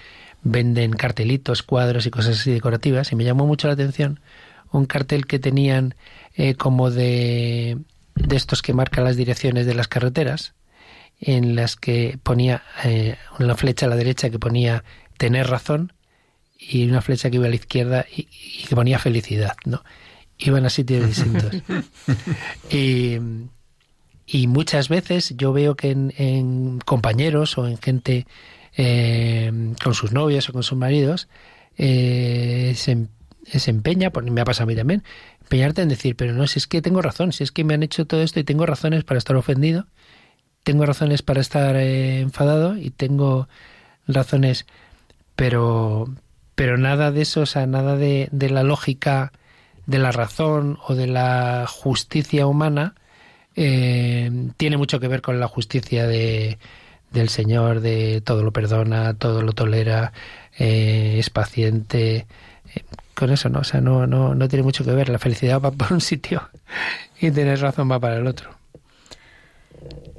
[SPEAKER 5] venden cartelitos, cuadros y cosas así decorativas y me llamó mucho la atención un cartel que tenían eh, como de, de estos que marcan las direcciones de las carreteras, en las que ponía eh, una flecha a la derecha que ponía tener razón y una flecha que iba a la izquierda y, que ponía felicidad, ¿no? Iban a sitios distintos. y, y, muchas veces yo veo que en, compañeros o en gente eh, con sus novias o con sus maridos eh, se, se, empeña, me ha pasado a mí también, empeñarte en decir, pero no, si es que tengo razón, si es que me han hecho todo esto y tengo razones para estar ofendido, tengo razones para estar eh, enfadado y tengo razones pero, pero nada de eso, o sea, nada de, de la lógica de la razón o de la justicia humana eh, tiene mucho que ver con la justicia de, del Señor, de todo lo perdona, todo lo tolera, eh, es paciente. Eh, con eso no, o sea, no, no, no tiene mucho que ver. La felicidad va por un sitio y tener razón va para el otro.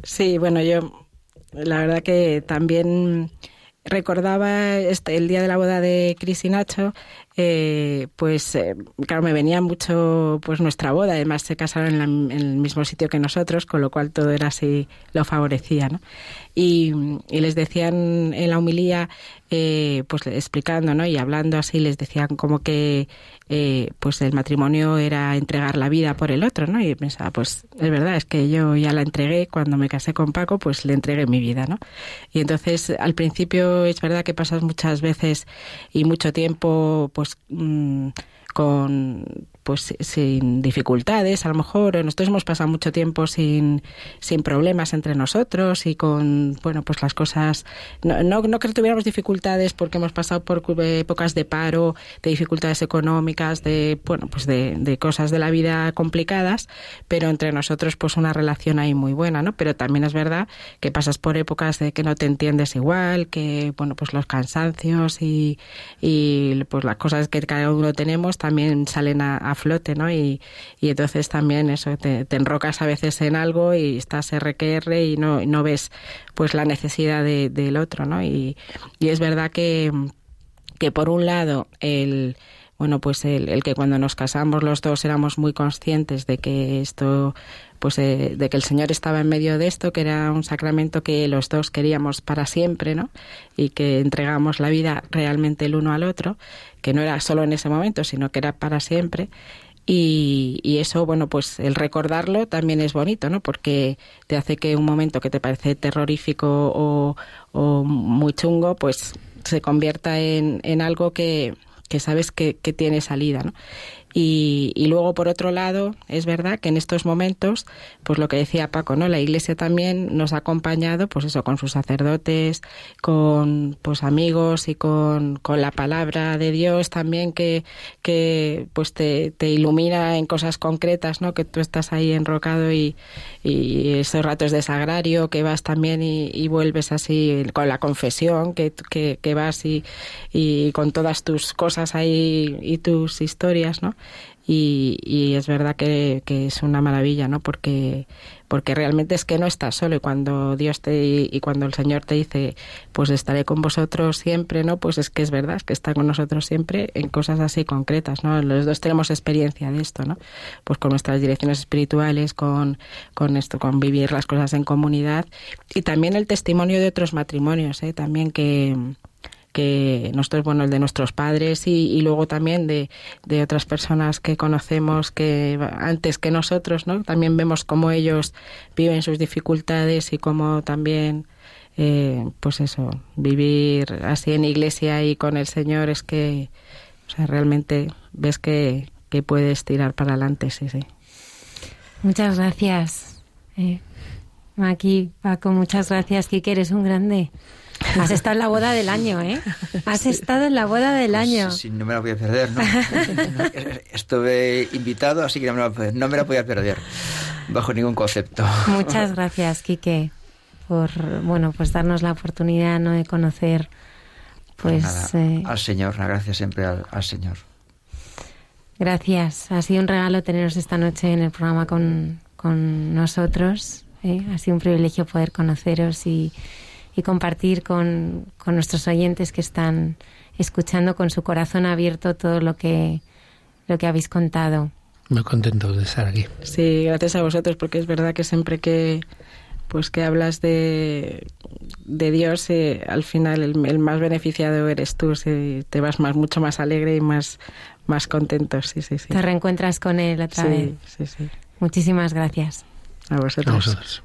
[SPEAKER 6] Sí, bueno, yo la verdad que también recordaba este, el día de la boda de Cris y Nacho, eh, pues eh, claro, me venía mucho pues nuestra boda, además se casaron en, el mismo sitio que nosotros, con lo cual todo era así, lo favorecía, ¿no? Y, y les decían en la humilía, eh, pues explicando, ¿no? Y hablando así, les decían como que eh, pues el matrimonio era entregar la vida por el otro, ¿no? Y pensaba, pues es verdad, es que yo ya la entregué cuando me casé con Paco, pues le entregué mi vida, ¿no? Y entonces al principio es verdad que pasas muchas veces y mucho tiempo, pues mm, con pues sin dificultades, a lo mejor nosotros hemos pasado mucho tiempo sin, sin problemas entre nosotros y con, bueno, pues las cosas, no, no, no que tuviéramos dificultades porque hemos pasado por épocas de paro, de dificultades económicas, de, bueno, pues de, de cosas de la vida complicadas, pero entre nosotros pues una relación ahí muy buena, ¿no? Pero también es verdad que pasas por épocas de que no te entiendes igual, que, bueno, pues los cansancios y, y pues las cosas que cada uno tenemos también salen a flote, ¿no? Y, y entonces también eso, te, enrocas a veces en algo y estás RQR y no, no ves pues la necesidad de, del otro, ¿no? Y, y es verdad que, que por un lado el bueno, pues el, el, que cuando nos casamos los dos éramos muy conscientes de que esto, pues eh, de que el Señor estaba en medio de esto, que era un sacramento que los dos queríamos para siempre, ¿no? Y que entregamos la vida realmente el uno al otro, que no era solo en ese momento, sino que era para siempre. Y, y, eso, bueno, pues el recordarlo también es bonito, ¿no? Porque te hace que un momento que te parece terrorífico o, o muy chungo, pues se convierta en, en algo que, que sabes que, que tiene salida, ¿no? Y, y, luego, por otro lado, es verdad que en estos momentos, pues lo que decía Paco, ¿no? La Iglesia también nos ha acompañado, pues eso, con sus sacerdotes, con pues amigos y con, con la palabra de Dios también que, que pues te, ilumina en cosas concretas, ¿no? Que tú estás ahí enrocado y, esos ratos de sagrario que vas también y, y vuelves así con la confesión, que, que, que vas y con todas tus cosas ahí y tus historias, ¿no? Y, y es verdad que, que, es una maravilla, ¿no? Porque, porque realmente es que no estás solo y cuando Dios te y cuando el Señor te dice, pues estaré con vosotros siempre, ¿no? Pues es que es verdad, es que está con nosotros siempre en cosas así concretas, ¿no? Los dos tenemos experiencia de esto, ¿no? Pues con nuestras direcciones espirituales, con, con esto, con vivir las cosas en comunidad y también el testimonio de otros matrimonios, ¿eh? También que que nosotros, bueno, el de nuestros padres y, luego también de, de, otras personas que conocemos que antes que nosotros, ¿no? También vemos cómo ellos viven sus dificultades y cómo también, eh, pues eso, vivir así en iglesia y con el Señor es que, o sea, realmente ves que, que puedes tirar para adelante, sí, sí.
[SPEAKER 1] Muchas gracias. Eh, Maki, Paco, muchas gracias. Kike, eres un grande. Has estado en la boda del año, ¿eh? Has estado en la boda del pues año.
[SPEAKER 3] Sí, no me la voy a perder, ¿no? Estuve invitado, así que no me, la, no me la voy a perder, bajo ningún concepto.
[SPEAKER 1] Muchas gracias, Quique, por bueno, pues darnos la oportunidad ¿no? de conocer pues,
[SPEAKER 3] pues eh, al Señor, gracias siempre al, al, Señor.
[SPEAKER 1] Gracias, ha sido un regalo teneros esta noche en el programa con, con nosotros. ¿eh? Ha sido un privilegio poder conoceros y y compartir con, con nuestros oyentes que están escuchando con su corazón abierto todo lo que, lo que habéis contado.
[SPEAKER 5] Muy contento de estar aquí.
[SPEAKER 6] Sí, gracias a vosotros, porque es verdad que siempre que pues que hablas de, de Dios, eh, al final el, el, más beneficiado eres tú, te vas más mucho más alegre y más, más contento. Sí, sí, sí.
[SPEAKER 1] Te reencuentras con Él otra
[SPEAKER 6] sí,
[SPEAKER 1] vez.
[SPEAKER 6] Sí, sí.
[SPEAKER 1] Muchísimas gracias.
[SPEAKER 6] A vosotros.
[SPEAKER 5] A vosotros.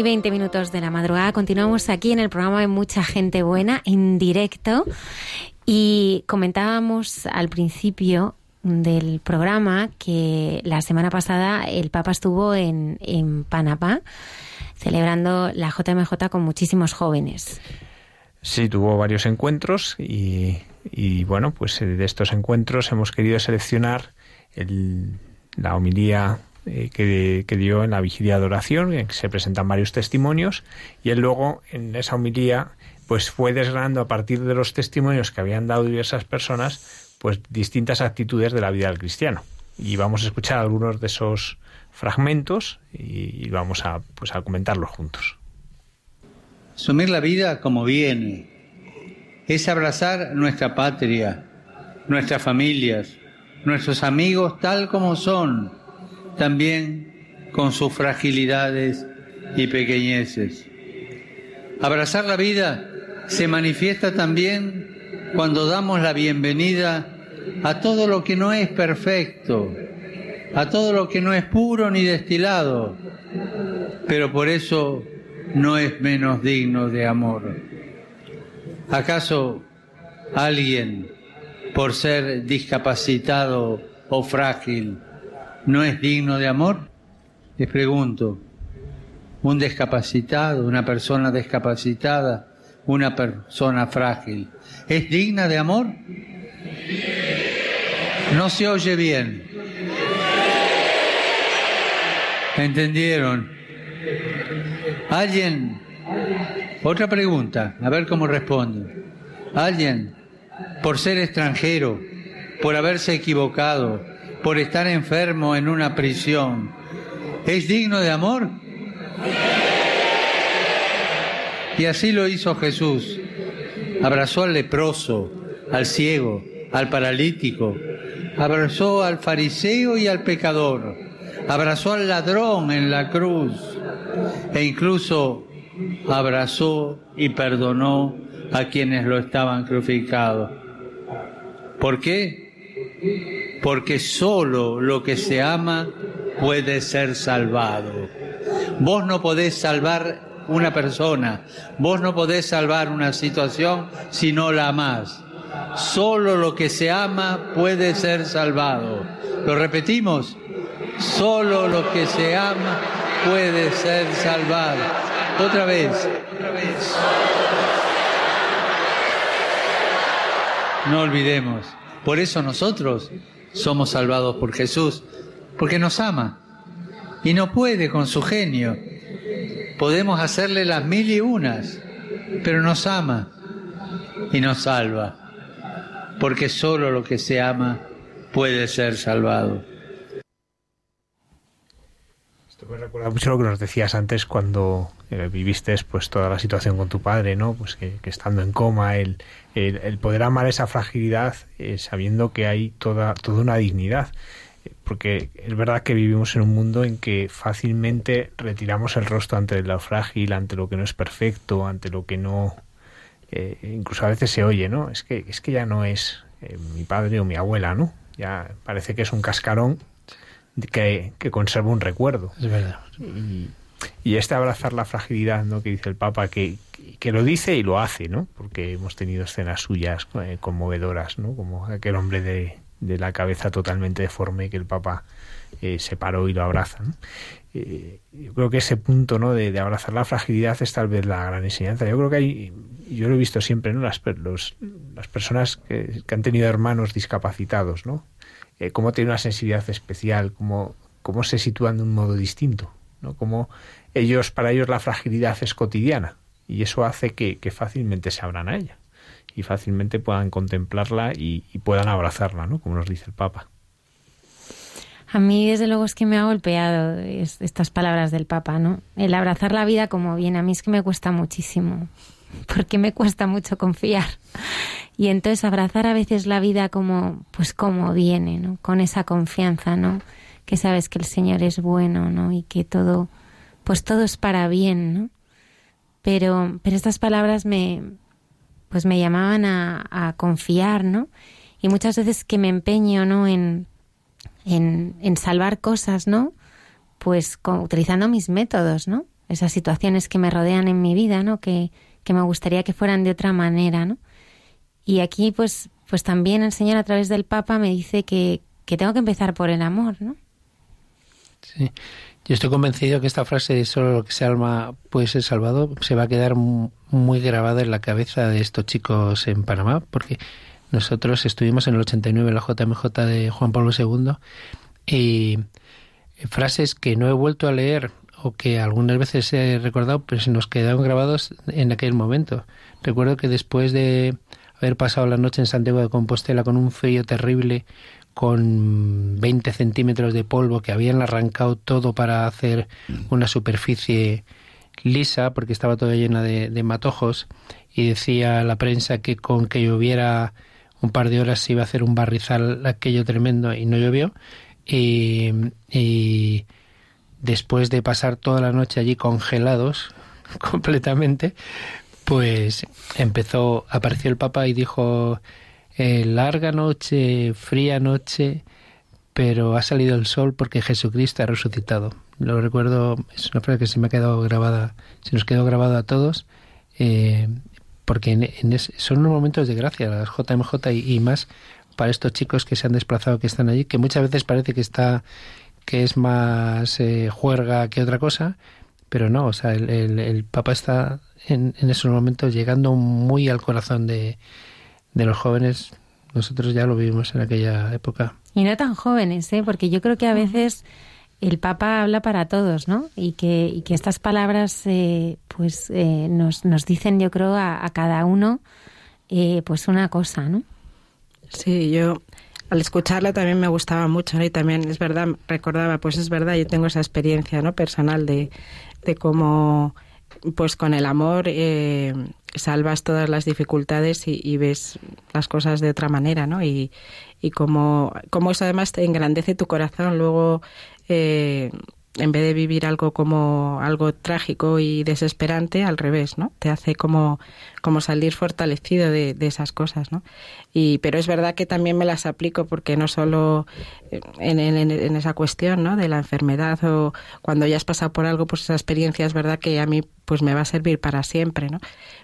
[SPEAKER 1] Y 20 minutos de la madrugada. Continuamos aquí en el programa de Mucha Gente Buena, en directo. Y comentábamos al principio del programa que la semana pasada el Papa estuvo en, en Panamá celebrando la JMJ con muchísimos jóvenes.
[SPEAKER 2] Sí, tuvo varios encuentros y, y bueno, pues eh, de estos encuentros hemos querido seleccionar el, la homilía eh, que, dio en la vigilia de oración, en que se presentan varios testimonios, y él luego en esa homilía pues fue desgranando a partir de los testimonios que habían dado diversas personas, pues distintas actitudes de la vida del cristiano. Y vamos a escuchar algunos de esos fragmentos y, y vamos a, pues, a comentarlos juntos.
[SPEAKER 7] Asumir la vida como viene es abrazar nuestra patria, nuestras familias, nuestros amigos tal como son, también con sus fragilidades y pequeñeces. Abrazar la vida se manifiesta también cuando damos la bienvenida a todo lo que no es perfecto, a todo lo que no es puro ni destilado, pero por eso no es menos digno de amor. ¿Acaso alguien, por ser discapacitado o frágil, no es digno de amor? Les pregunto, ¿un discapacitado, una persona discapacitada, una persona frágil, es digna de amor? No se oye bien. ¿Entendieron? ¿Alguien? Otra pregunta, a ver cómo responde. ¿Alguien, por ser extranjero, por haberse equivocado, por estar enfermo en una prisión, es digno de amor? Y así lo hizo Jesús. Abrazó al leproso, al ciego, al paralítico, abrazó al fariseo y al pecador, abrazó al ladrón en la cruz e incluso abrazó y perdonó a quienes lo estaban crucificados. ¿Por qué? Porque solo lo que se ama puede ser salvado. Vos no podés salvar una persona, vos no podés salvar una situación si no la amás. Solo lo que se ama puede ser salvado. ¿Lo repetimos? Solo lo que se ama puede ser salvado. Otra vez. No olvidemos. Por eso nosotros somos salvados por Jesús, porque nos ama y no puede con su genio. Podemos hacerle las mil y unas, pero nos ama y nos salva, porque solo lo que se ama puede ser salvado.
[SPEAKER 2] Me recuerda mucho lo que nos decías antes cuando eh, viviste pues toda la situación con tu padre, ¿no? Pues que, estando en coma, el, el, el, poder amar esa fragilidad eh, sabiendo que hay toda, toda una dignidad. Porque es verdad que vivimos en un mundo en que fácilmente retiramos el rostro ante lo frágil, ante lo que no es perfecto, ante lo que no... Eh, incluso a veces se oye, ¿no? Es que, es que ya no es eh, mi padre o mi abuela, ¿no? Ya parece que es un cascarón que, que conserva un recuerdo.
[SPEAKER 5] Es verdad.
[SPEAKER 2] Y, y, este abrazar la fragilidad, ¿no? Que dice el Papa, que, que lo dice y lo hace, ¿no? Porque hemos tenido escenas suyas eh, conmovedoras, ¿no? Como aquel hombre de, de, la cabeza totalmente deforme que el Papa eh, se paró y lo abraza. ¿no? Eh, yo creo que ese punto, ¿no? De, de, abrazar la fragilidad es tal vez la gran enseñanza. Yo creo que hay, yo lo he visto siempre, ¿no? Las, los, las personas que, que han tenido hermanos discapacitados, ¿no? Eh, cómo tiene una sensibilidad especial, cómo, cómo se sitúan de un modo distinto, ¿no? Cómo ellos, para ellos la fragilidad es cotidiana y eso hace que, que fácilmente se abran a ella y fácilmente puedan contemplarla y, puedan abrazarla, ¿no? Como nos dice el Papa.
[SPEAKER 1] A mí, desde luego, es que me ha golpeado estas palabras del Papa, ¿no? El abrazar la vida como viene. A mí es que me cuesta muchísimo, porque me cuesta mucho confiar. Y entonces abrazar a veces la vida como, pues como viene, ¿no? Con esa confianza, ¿no? Que sabes que el Señor es bueno, ¿no? Y que todo, pues todo es para bien, ¿no? Pero, pero estas palabras me, pues me llamaban a, confiar, ¿no? Y muchas veces que me empeño, ¿no? En, en, en salvar cosas, ¿no? Pues con, utilizando mis métodos, ¿no? Esas situaciones que me rodean en mi vida, ¿no? Que, que me gustaría que fueran de otra manera, ¿no? Y aquí, pues, pues también el Señor a través del Papa me dice que, que tengo que empezar por el amor, ¿no?
[SPEAKER 5] Sí. Yo estoy convencido que esta frase de solo lo que se alma puede ser salvado se va a quedar muy grabada en la cabeza de estos chicos en Panamá, porque nosotros estuvimos en el 89 en la JMJ de Juan Pablo II y frases que no he vuelto a leer o que algunas veces he recordado, pero se nos quedaron grabados en aquel momento. Recuerdo que después de haber pasado la noche en Santiago de Compostela con un frío terrible, con 20 centímetros de polvo que habían arrancado todo para hacer una superficie lisa porque estaba toda llena de, matojos y decía la prensa que con que lloviera un par de horas se iba a hacer un barrizal aquello tremendo y no llovió. Y, y después de pasar toda la noche allí congelados completamente pues empezó apareció el Papa y dijo eh, larga noche, fría noche, pero ha salido el sol porque Jesucristo ha resucitado. Lo recuerdo, es una frase que se me ha quedado grabada, se nos quedó grabada a todos, eh, porque en, son unos momentos de gracia, las JMJ y, más para estos chicos que se han desplazado, que están allí, que muchas veces parece que está que es más eh, juerga que otra cosa, pero no, o sea, el, Papa está en, en, esos momentos llegando muy al corazón de, de los jóvenes, nosotros ya lo vivimos en aquella época.
[SPEAKER 1] Y no tan jóvenes, ¿eh? porque yo creo que a veces el Papa habla para todos, ¿no? Y que, y que estas palabras, eh, pues, eh, nos, nos dicen, yo creo, a, cada uno, eh, pues, una cosa, ¿no?
[SPEAKER 6] Sí, yo al escucharla también me gustaba mucho, ¿no? Y también es verdad, recordaba, pues es verdad, yo tengo esa experiencia, ¿no? Personal de, de cómo, pues, con el amor eh, salvas todas las dificultades y, ves las cosas de otra manera, ¿no? Y, y como, como eso además te engrandece tu corazón, luego eh, en vez de vivir algo como algo trágico y desesperante, al revés, ¿no? Te hace como, como salir fortalecido de, de esas cosas, ¿no? Y, pero es verdad que también me las aplico porque no solo en, en, en, esa cuestión, ¿no? De la enfermedad o cuando ya has pasado por algo, pues esa experiencia es verdad que a mí pues me va a servir para siempre, ¿no?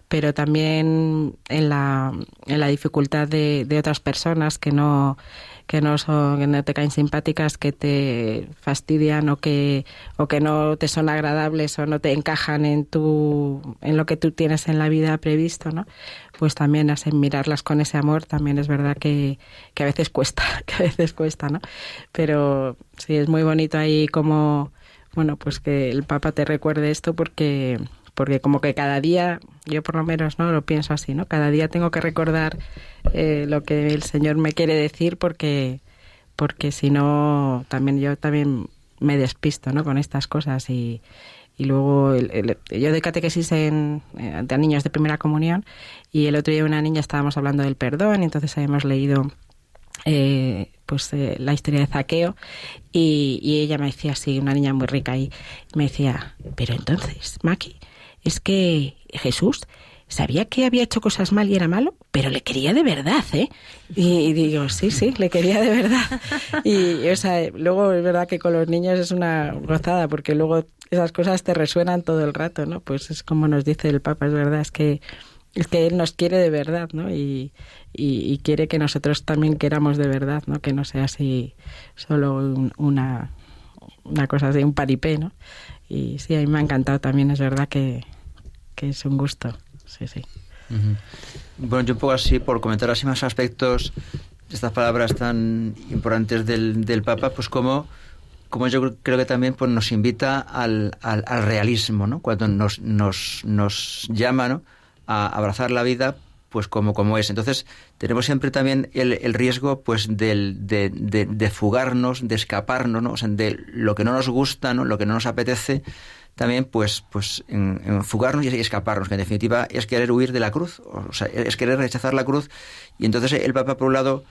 [SPEAKER 6] Pero también en la, en la dificultad de, de otras personas que no que no son que no te caen simpáticas, que te fastidian o que o que no te son agradables o no te encajan en tu en lo que tú tienes en la vida previsto, ¿no? Pues también así mirarlas con ese amor también es verdad que, que a veces cuesta, que a veces cuesta, ¿no? Pero sí es muy bonito ahí como bueno, pues que el Papa te recuerde esto porque porque como que cada día, yo por lo menos no lo pienso así, ¿no? Cada día tengo que recordar eh, lo que el Señor me quiere decir porque porque si no también yo también me despisto, ¿no? Con estas cosas y, y luego el, yo de catequesis en, eh, a niños de primera comunión y el otro día una niña estábamos hablando del perdón y entonces habíamos leído eh, pues eh, la historia de Zaqueo y, y, ella me decía así, una niña muy rica y me decía, pero entonces, Maki, es que Jesús sabía que había hecho cosas mal y era malo, pero le quería de verdad, ¿eh? Y, digo, sí, sí, le quería de verdad. Y, o sea, luego es verdad que con los niños es una gozada, porque luego esas cosas te resuenan todo el rato, ¿no? Pues es como nos dice el Papa, es verdad, es que es que él nos quiere de verdad, ¿no? Y, quiere que nosotros también queramos de verdad, ¿no? Que no sea así solo una, una cosa así, un paripé, ¿no? Y sí, a mí me ha encantado también, es verdad que, que es un gusto. Sí, sí.
[SPEAKER 3] Bueno, yo un poco así, por comentar así más aspectos estas palabras tan importantes del, del Papa, pues como, como yo creo que también pues, nos invita al, al, realismo, ¿no? Cuando nos, nos, nos llama ¿no? a abrazar la vida pues como, como es. Entonces, tenemos siempre también el, el riesgo pues del, de, de, de, fugarnos, de escaparnos, ¿no? O sea, de lo que no nos gusta, ¿no? lo que no nos apetece, también pues, pues en, fugarnos y escaparnos, que en definitiva es querer huir de la cruz, o sea, es querer rechazar la cruz. Y entonces el Papa, por un lado,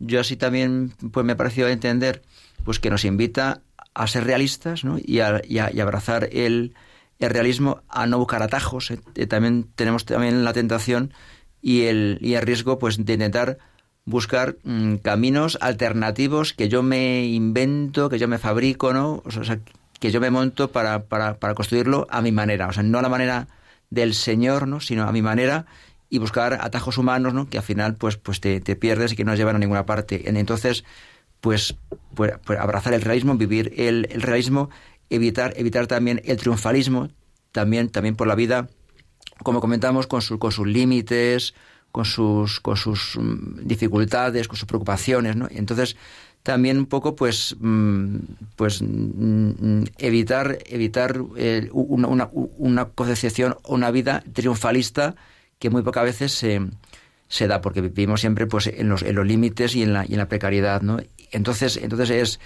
[SPEAKER 3] yo así también pues me ha parecido entender pues que nos invita a ser realistas ¿no? y, a, y, a, y abrazar el, el, realismo, a no buscar atajos. ¿eh? Eh, también tenemos también la tentación y el, y el riesgo pues de intentar buscar mm, caminos alternativos que yo me invento, que yo me fabrico, ¿no? O sea, que yo me monto para, para, para construirlo a mi manera, o sea, no a la manera del Señor, ¿no? sino a mi manera y buscar atajos humanos, ¿no? que al final pues, pues te, te pierdes y que no llevan a ninguna parte. Entonces, pues, pues, pues abrazar el realismo, vivir el, el, realismo, evitar, evitar también el triunfalismo, también, también por la vida, como comentamos, con, su, con sus límites, con sus, con sus mm, dificultades, con sus preocupaciones, ¿no? Entonces, también un poco pues mm, pues mm, evitar evitar eh, una, una, una o una vida triunfalista que muy pocas veces se, se da porque vivimos siempre pues en los, en los límites y en la, y en la precariedad no entonces entonces es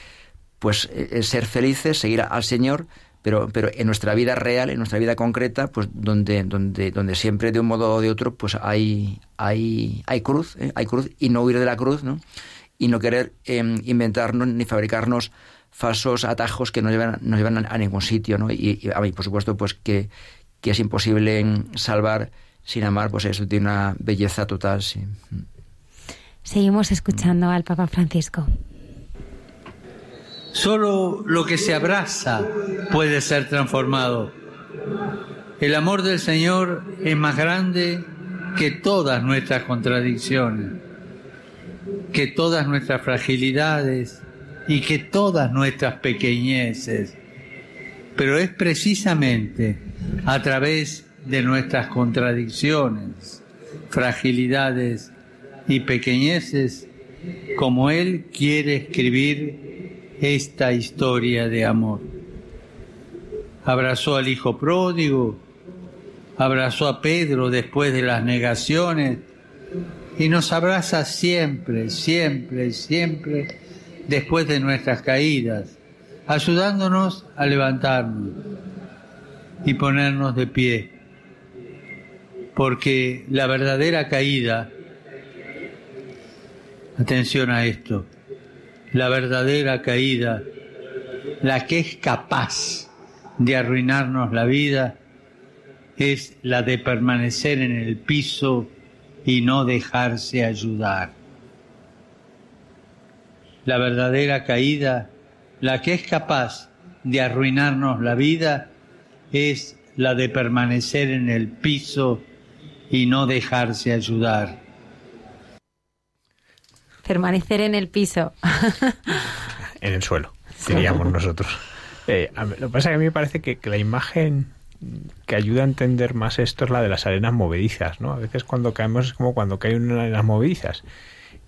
[SPEAKER 3] pues es ser felices seguir al Señor pero, pero en nuestra vida real, en nuestra vida concreta, pues donde, donde, donde siempre de un modo o de otro, pues hay, hay, hay cruz, ¿eh? hay cruz, y no huir de la cruz, ¿no? Y no querer em, inventarnos ni fabricarnos falsos atajos que no llevan, no llevan a, ningún sitio, ¿no? Y, a mí, por supuesto, pues que, que, es imposible salvar sin amar, pues eso tiene una belleza total, sí.
[SPEAKER 1] Seguimos escuchando al Papa Francisco.
[SPEAKER 7] Solo lo que se abraza puede ser transformado. El amor del Señor es más grande que todas nuestras contradicciones que todas nuestras fragilidades y que todas nuestras pequeñeces, pero es precisamente a través de nuestras contradicciones, fragilidades y pequeñeces como Él quiere escribir esta historia de amor. Abrazó al Hijo pródigo, abrazó a Pedro después de las negaciones, y nos abraza siempre, siempre, siempre después de nuestras caídas, ayudándonos a levantarnos y ponernos de pie. Porque la verdadera caída, atención a esto, la verdadera caída, la que es capaz de arruinarnos la vida, es la de permanecer en el piso y no dejarse ayudar. La verdadera caída, la que es capaz de arruinarnos la vida, es la de permanecer en el piso y no dejarse ayudar.
[SPEAKER 1] Permanecer en el piso.
[SPEAKER 2] en el suelo, diríamos nosotros. Eh, lo que pasa es que a mí me parece que la imagen que ayuda a entender más esto es la de las arenas movedizas, ¿no? A veces cuando caemos es como cuando cae una arenas movedizas.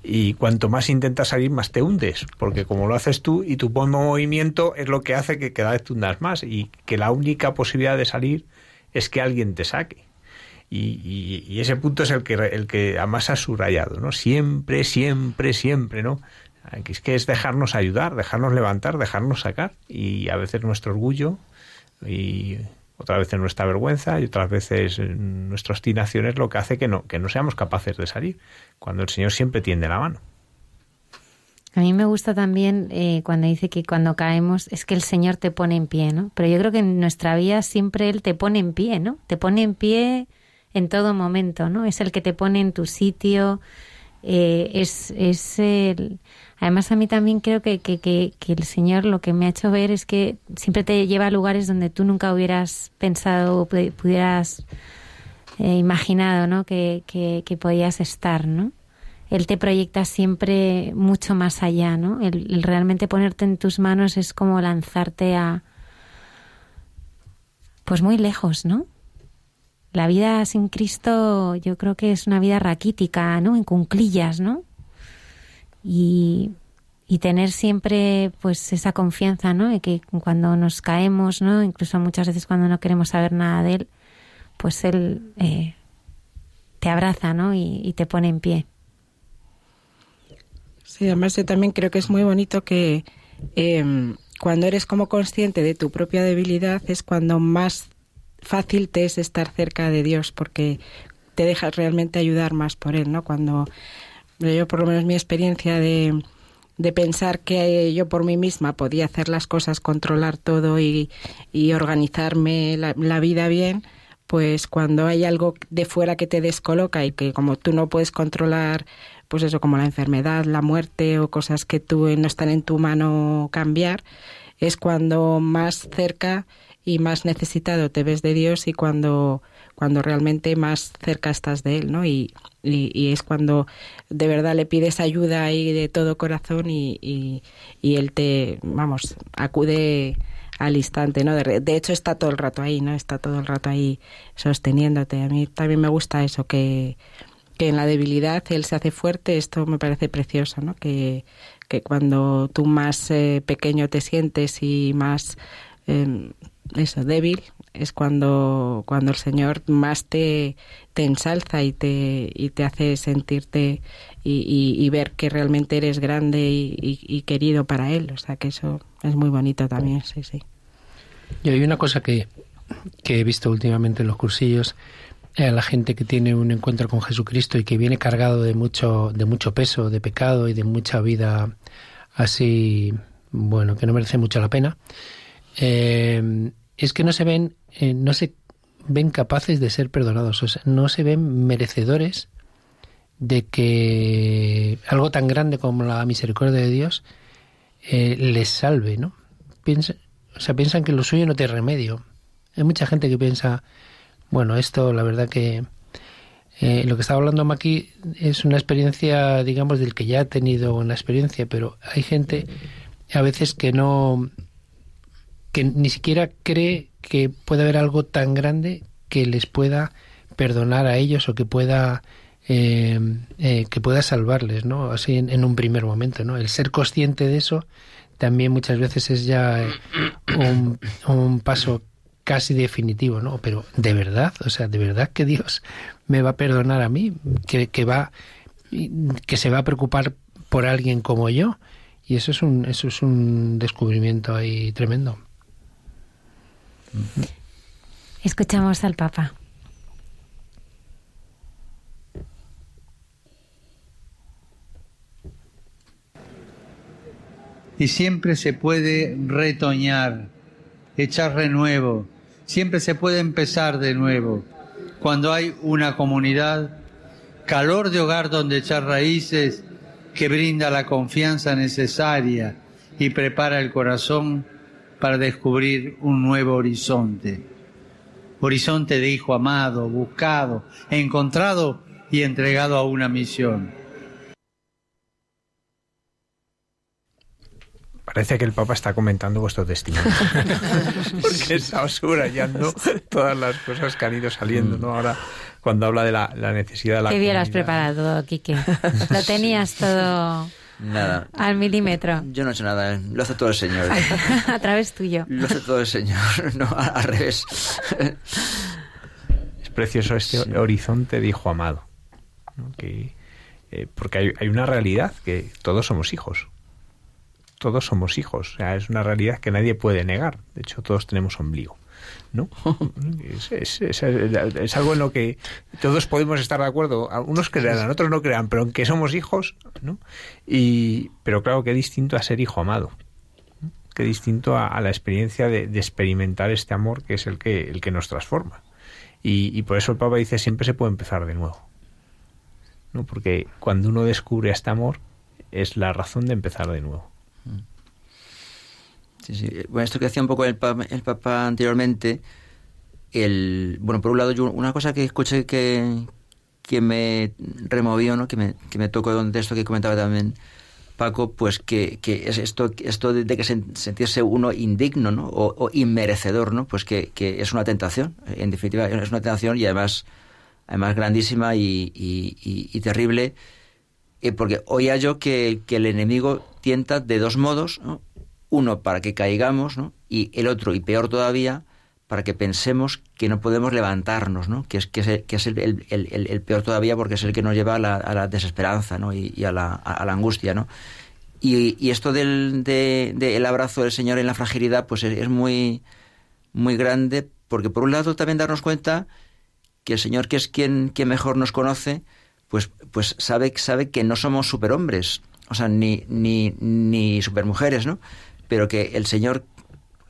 [SPEAKER 2] Y cuanto más intentas salir, más te hundes, porque como lo haces tú y tu buen movimiento es lo que hace que cada vez te hundas más y que la única posibilidad de salir es que alguien te saque. Y, ese punto es el que, el que además has subrayado, ¿no? Siempre, siempre, siempre, ¿no? Es que es dejarnos ayudar, dejarnos levantar, dejarnos sacar. Y a veces nuestro orgullo y otras veces nuestra vergüenza y otras veces nuestra obstinación es lo que hace que no, que no seamos capaces de salir, cuando el Señor siempre tiende la mano.
[SPEAKER 1] A mí me gusta también eh, cuando dice que cuando caemos es que el Señor te pone en pie, ¿no? Pero yo creo que en nuestra vida siempre Él te pone en pie, ¿no? Te pone en pie en todo momento, ¿no? Es el que te pone en tu sitio, eh, es, es el, Además, a mí también creo que, que, que, el Señor lo que me ha hecho ver es que siempre te lleva a lugares donde tú nunca hubieras pensado o pudieras eh, imaginado ¿no? que, que, podías estar, ¿no? Él te proyecta siempre mucho más allá, ¿no? El, realmente ponerte en tus manos es como lanzarte a... pues muy lejos, ¿no? La vida sin Cristo yo creo que es una vida raquítica, ¿no? En cunclillas, ¿no? Y, tener siempre pues esa confianza, ¿no? De que cuando nos caemos, ¿no? Incluso muchas veces cuando no queremos saber nada de él, pues él eh, te abraza, ¿no? Y, te pone en pie.
[SPEAKER 6] Sí, además yo también creo que es muy bonito que em, cuando eres como consciente de tu propia debilidad es cuando más fácil te es estar cerca de Dios porque te dejas realmente ayudar más por Él, ¿no? Cuando yo por lo menos mi experiencia de, de pensar que yo por mí misma podía hacer las cosas, controlar todo y, y organizarme la, la, vida bien, pues cuando hay algo de fuera que te descoloca y que como tú no puedes controlar, pues eso como la enfermedad, la muerte o cosas que tú no están en tu mano cambiar, es cuando más cerca y más necesitado te ves de Dios y cuando cuando realmente más cerca estás de él, ¿no? Y, y, es cuando de verdad le pides ayuda y de todo corazón y, y, él te, vamos, acude al instante, ¿no? De, de, hecho está todo el rato ahí, ¿no? Está todo el rato ahí sosteniéndote. A mí también me gusta eso, que, que en la debilidad él se hace fuerte, esto me parece precioso, ¿no? Que, que cuando tú más eh, pequeño te sientes y más em, eso débil es cuando cuando el Señor más te, te ensalza y te y te hace sentirte y, ver que realmente eres grande y, querido para él. O sea que eso es muy bonito también sí sí.
[SPEAKER 5] Y hay una cosa que que he visto últimamente en los cursillos a la gente que tiene un encuentro con Jesucristo y que viene cargado de mucho, de mucho peso, de pecado y de mucha vida así, bueno, que no merece mucho la pena, eh, es que no se ven, eh, no se ven capaces de ser perdonados, o sea, no se ven merecedores de que algo tan grande como la misericordia de Dios eh, les salve, ¿no? Piensa, o sea, piensan que lo suyo no tiene remedio. Hay mucha gente que piensa, bueno, esto la verdad que eh, lo que estaba hablando Maki es una experiencia, digamos, del que ya ha tenido una experiencia, pero hay gente a veces que no, que ni siquiera cree que pueda haber algo tan grande que les pueda perdonar a ellos o que pueda eh, eh, que pueda salvarles, ¿no? Así en, un primer momento, ¿no? El ser consciente de eso también muchas veces es ya un, un paso casi definitivo, ¿no? Pero de verdad, o sea, de verdad que Dios me va a perdonar a mí, que, que va, que se va a preocupar por alguien como yo. Y eso es un, eso es un descubrimiento ahí tremendo.
[SPEAKER 1] Escuchamos al Papa.
[SPEAKER 7] Y siempre se puede retoñar, echar renuevo, siempre se puede empezar de nuevo. Cuando hay una comunidad, calor de hogar donde echar raíces, que brinda la confianza necesaria y prepara el corazón para descubrir un nuevo horizonte. Horizonte de hijo amado, buscado, encontrado y entregado a una misión.
[SPEAKER 2] Parece que el Papa está comentando vuestro testimonio. Porque está subrayando todas las cosas que han ido saliendo, ¿no? Ahora, cuando habla de la, necesidad de la.
[SPEAKER 1] Qué bien lo has preparado, Quique. Lo tenías todo.
[SPEAKER 3] Nada.
[SPEAKER 1] Al milímetro.
[SPEAKER 3] Yo no he hecho nada, lo hace todo el Señor.
[SPEAKER 1] a través tuyo.
[SPEAKER 3] Lo hace todo el Señor, no, al revés.
[SPEAKER 2] es precioso este horizonte de hijo amado. Que, eh, porque hay, hay una realidad que todos somos hijos todos somos hijos. O sea, es una realidad que nadie puede negar. De hecho, todos tenemos ombligo. ¿No? Es, algo en lo que todos podemos estar de acuerdo. Unos crean, otros no crean, pero en que somos hijos, ¿no? Y, pero claro, qué distinto a ser hijo amado. Qué distinto a, la experiencia de, experimentar este amor que es el que, el que nos transforma. Y, y por eso el Papa dice siempre se puede empezar de nuevo. ¿no? Porque cuando uno descubre este amor es la razón de empezar de nuevo.
[SPEAKER 3] Bueno, esto que decía un poco el, el Papa anteriormente, el, bueno, por un lado, yo, una cosa que escuché que, que me removió, ¿no? que, me, que me tocó de esto que comentaba también Paco, pues que, que es esto, esto de que sentirse uno indigno ¿no? o, inmerecedor, ¿no? pues que, que, es una tentación, en definitiva es una tentación y además, además grandísima y, y, y terrible, eh, porque oía yo que, que el enemigo tienta de dos modos, ¿no? Uno para que caigamos, ¿no? y el otro, y peor todavía, para que pensemos que no podemos levantarnos, ¿no? que es, que es, que es el, peor todavía porque es el que nos lleva a la, a la desesperanza ¿no? y, a, la, angustia. ¿no? Y, esto del de, el abrazo del Señor en la fragilidad pues es, es, muy, muy grande porque por un lado también darnos cuenta que el Señor, que es quien, quien mejor nos conoce, pues, pues sabe, sabe que no somos superhombres, o sea, ni, ni, ni supermujeres, ¿no? Pero que el Señor,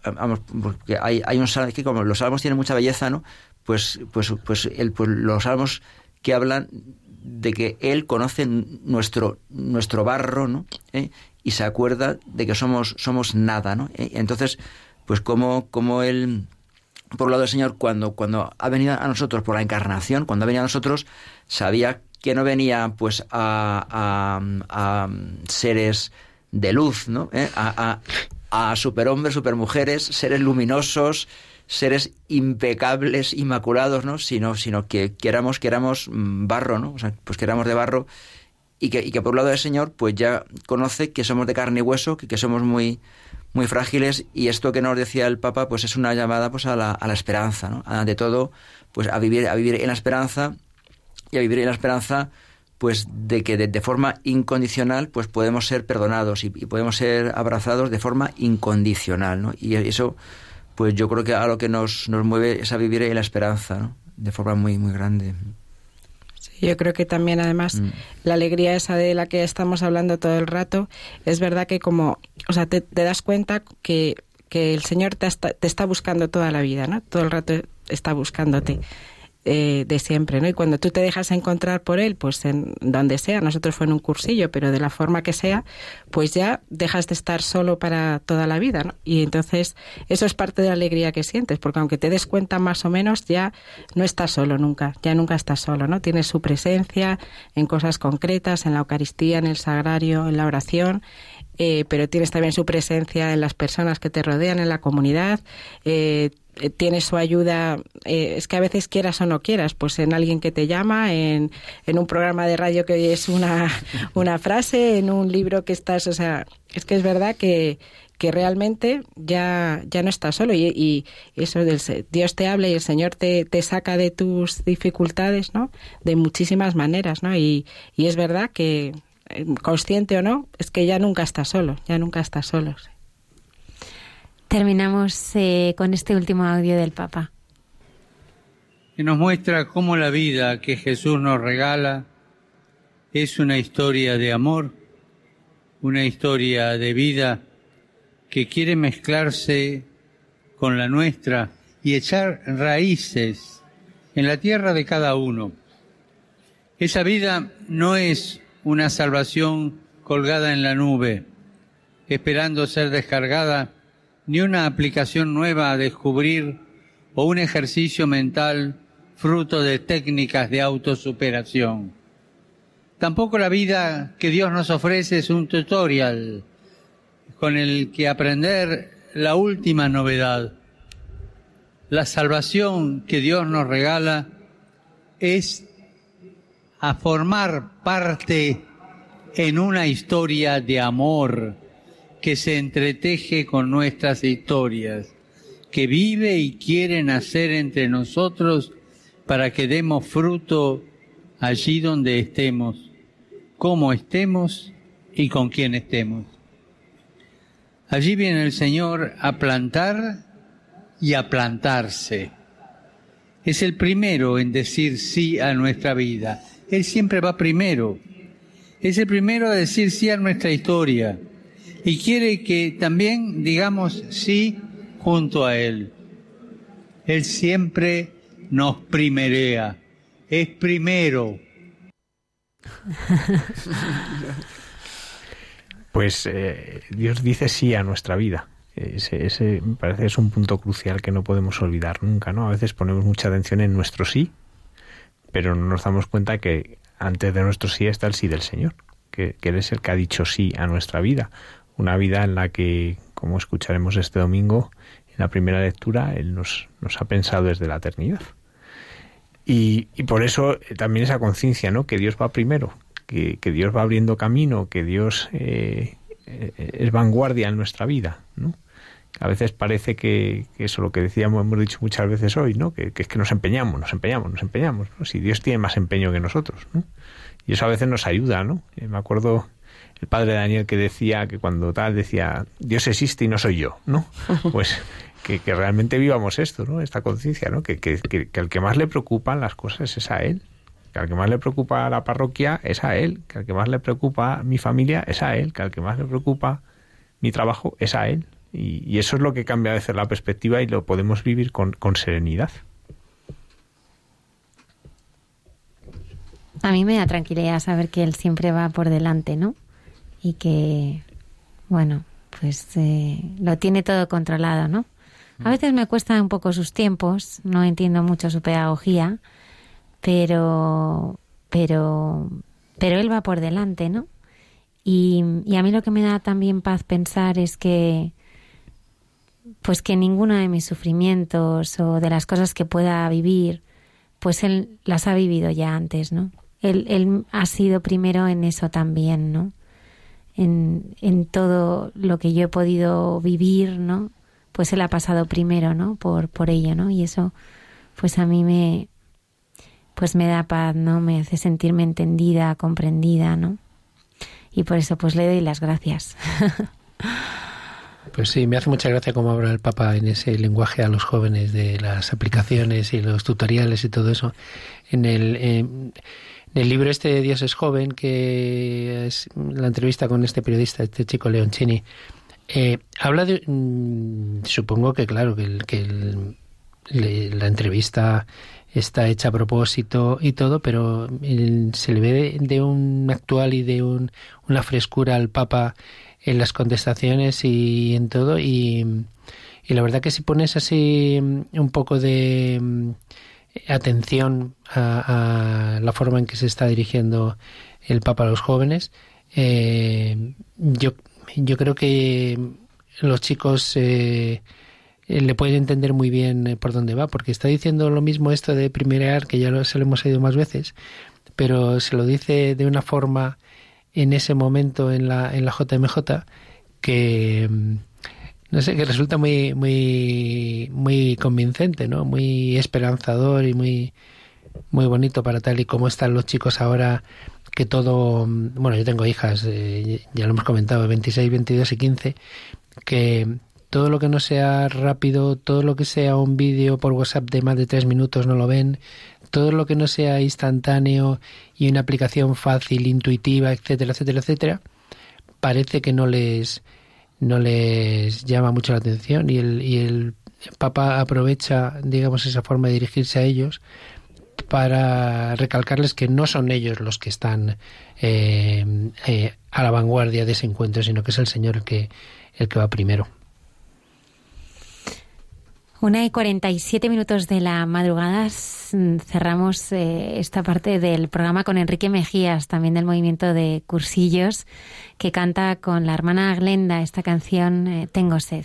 [SPEAKER 3] vamos, porque hay, hay un salmo que como los salmos tienen mucha belleza, ¿no? Pues, pues, pues, el, pues los salmos que hablan de que Él conoce nuestro, nuestro barro, ¿no? ¿Eh? Y se acuerda de que somos, somos nada, ¿no? ¿Eh? Entonces, pues como, como Él por un lado el Señor cuando, cuando ha venido a nosotros por la encarnación, cuando ha venido a nosotros, sabía que no venía pues a, a, seres de luz, ¿no? ¿Eh? A, a, a superhombres, supermujeres, seres luminosos, seres impecables, inmaculados, ¿no? Sino, sino que queramos, queramos mm, barro, ¿no? O sea, pues queramos de barro y que, y que por un lado el Señor pues ya conoce que somos de carne y hueso, que, que somos muy, muy frágiles y esto que nos decía el Papa pues es una llamada pues a la, a la esperanza, ¿no? Ante todo pues a vivir, a vivir en la esperanza y a vivir en la esperanza pues de que de, forma incondicional pues podemos ser perdonados y, podemos ser abrazados de forma incondicional, ¿no? Y eso pues yo creo que a lo que nos, nos mueve es a vivir en la esperanza, ¿no? De forma muy, muy grande.
[SPEAKER 6] Yo creo que también, además, mm. la alegría esa de la que estamos hablando todo el rato, es verdad que como, o sea, te, das cuenta que, que el Señor te, te, está buscando toda la vida, ¿no? Todo el rato está buscándote. Eh, de siempre, ¿no? Y cuando tú te dejas encontrar por él, pues en donde sea, nosotros fue en un cursillo, pero de la forma que sea, pues ya dejas de estar solo para toda la vida, ¿no? Y entonces eso es parte de la alegría que sientes, porque aunque te des cuenta más o menos, ya no estás solo nunca, ya nunca estás solo, ¿no? Tienes su presencia en cosas concretas, en la Eucaristía, en el sagrario, en la oración, eh, pero tienes también su presencia en las personas que te rodean, en la comunidad. Eh, eh, tienes su ayuda, eh, es que a veces quieras o no quieras, pues en alguien que te llama, en, en un programa de radio que oyes una, una frase, en un libro que estás, o sea, es que es verdad que, que realmente ya, ya no estás solo y, y eso del Dios te habla y el Señor te, te saca de tus dificultades, ¿no? De muchísimas maneras, ¿no? Y, y es verdad que, eh, consciente o no, es que ya nunca estás solo, ya nunca estás solo.
[SPEAKER 1] Terminamos eh, con este último audio del Papa.
[SPEAKER 7] Que nos muestra cómo la vida que Jesús nos regala es una historia de amor, una historia de vida que quiere mezclarse con la nuestra y echar raíces en la tierra de cada uno. Esa vida no es una salvación colgada en la nube, esperando ser descargada ni una aplicación nueva a descubrir o un ejercicio mental fruto de técnicas de autosuperación. Tampoco la vida que Dios nos ofrece es un tutorial con el que aprender la última novedad. La salvación que Dios nos regala es a formar parte en una historia de amor que se entreteje con nuestras historias, que vive y quiere nacer entre nosotros para que demos fruto allí donde estemos, como estemos y con quien estemos. Allí viene el Señor a plantar y a plantarse. Es el primero en decir sí a nuestra vida. Él siempre va primero. Es el primero a decir sí a nuestra historia y quiere que también digamos sí junto a Él. Él siempre nos primerea, es primero.
[SPEAKER 2] Pues eh, Dios dice sí a nuestra vida. Ese, ese me parece es un punto crucial que no podemos olvidar nunca, ¿no? A veces ponemos mucha atención en nuestro sí, pero no nos damos cuenta que antes de nuestro sí está el sí del Señor, que, que Él es el que ha dicho sí a nuestra vida una vida en la que, como escucharemos este domingo en la primera lectura, Él nos, ha pensado desde la eternidad. Y, por eso eh, también esa conciencia, ¿no? Que Dios va primero, que, Dios va abriendo camino, que Dios eh, eh, es vanguardia en nuestra vida, ¿no? A veces parece que, eso lo que decíamos, hemos dicho muchas veces hoy, ¿no? Que, que es que nos empeñamos, nos empeñamos, nos empeñamos. ¿no? Si Dios tiene más empeño que nosotros, ¿no? Y eso a veces nos ayuda, ¿no? me acuerdo el padre Daniel que decía que cuando tal decía Dios existe y no soy yo, ¿no? Pues que, realmente vivamos esto, ¿no? Esta conciencia, ¿no? Que, que, que, al que más le preocupan las cosas es a él, que al que más le preocupa la parroquia es a él, que al que más le preocupa mi familia es a él, que al que más le preocupa mi trabajo es a él. Y, eso es lo que cambia a veces la perspectiva y lo podemos vivir con, con serenidad.
[SPEAKER 1] A mí me da tranquilidad saber que él siempre va por delante, ¿no? Y que, bueno, pues eh, lo tiene todo controlado, ¿no? A veces me cuesta un poco sus tiempos, no entiendo mucho su pedagogía, pero, pero, pero él va por delante, ¿no? Y, y a mí lo que me da también paz pensar es que, pues que ninguno de mis sufrimientos o de las cosas que pueda vivir, pues él las ha vivido ya antes, ¿no? Él, él ha sido primero en eso también, ¿no? En, en todo lo que yo he podido vivir, ¿no? Pues él ha pasado primero, ¿no? Por, por ello, ¿no? Y eso, pues a mí me, pues me da paz, ¿no? Me hace sentirme entendida, comprendida, ¿no? Y por eso, pues le doy las gracias.
[SPEAKER 5] Pues sí, me hace mucha gracia cómo habla el Papa en ese lenguaje a los jóvenes de las aplicaciones y los tutoriales y todo eso. En el, el libro este Dios es joven, que es la entrevista con este periodista, este chico Leoncini, eh, habla de, mm, supongo que claro, que, el, que la entrevista está hecha a propósito y todo, pero se le ve de, de, un actual y de un, una frescura al Papa en las contestaciones y en todo. Y, y la verdad que si pones así un poco de atención a, a, la forma en que se está dirigiendo el Papa a los jóvenes, eh, yo, yo creo que los chicos eh, le pueden entender muy bien por dónde va, porque está diciendo lo mismo esto de primerear, que ya se lo hemos oído más veces, pero se lo dice de una forma en ese momento en la, en la JMJ que mm, no sé, que resulta muy, muy, muy convincente, ¿no? Muy esperanzador y muy, muy bonito para tal y como están los chicos ahora, que todo, bueno, yo tengo hijas, eh, ya lo hemos comentado, 26, 22 y 15, que todo lo que no sea rápido, todo lo que sea un vídeo por WhatsApp de más de tres minutos no lo ven, todo lo que no sea instantáneo y una aplicación fácil, intuitiva, etcétera, etcétera, etcétera, parece que no les no les llama mucho la atención y el, y el Papa aprovecha, digamos, esa forma de dirigirse a ellos para recalcarles que no son ellos los que están eh, eh, a la vanguardia de ese encuentro, sino que es el Señor el que, el que va primero.
[SPEAKER 1] Una y 47 minutos de la madrugada cerramos eh, esta parte del programa con Enrique Mejías, también del movimiento de Cursillos, que canta con la hermana Glenda esta canción eh, Tengo sed.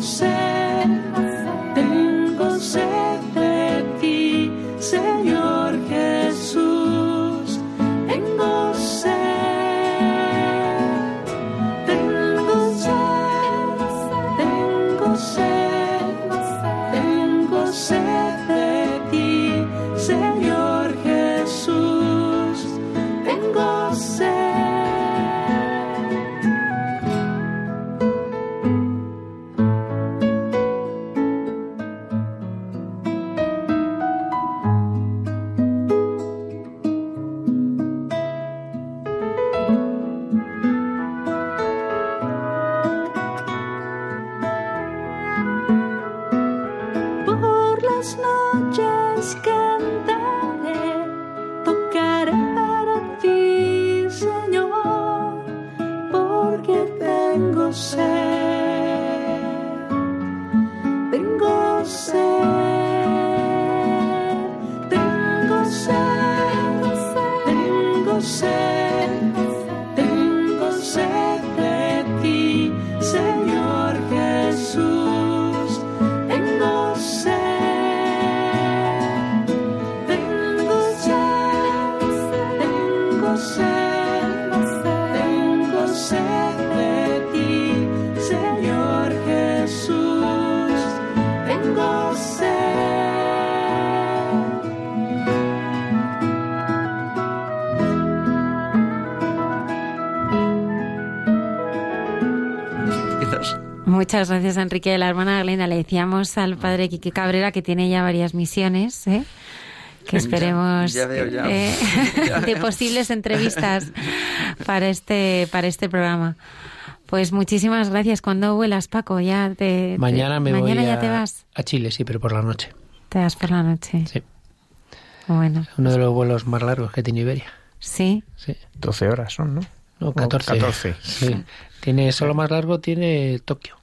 [SPEAKER 1] say Muchas gracias, Enrique. De la hermana Glenda le decíamos al padre Quique Cabrera que tiene ya varias misiones, ¿eh? que esperemos
[SPEAKER 3] eh,
[SPEAKER 1] de posibles entrevistas para este para este programa. Pues muchísimas gracias. ¿Cuándo vuelas, Paco? Ya te,
[SPEAKER 5] mañana me
[SPEAKER 1] mañana
[SPEAKER 5] voy
[SPEAKER 1] ya
[SPEAKER 5] a,
[SPEAKER 1] te vas.
[SPEAKER 5] a Chile, sí, pero por la noche.
[SPEAKER 1] Te vas por la noche.
[SPEAKER 5] Sí.
[SPEAKER 1] Bueno.
[SPEAKER 5] Uno de los vuelos más largos que tiene Iberia.
[SPEAKER 1] Sí.
[SPEAKER 5] Sí.
[SPEAKER 2] 12 horas son, ¿no?
[SPEAKER 5] No, 14.
[SPEAKER 2] 14.
[SPEAKER 5] Sí. Tiene, solo más largo tiene Tokio.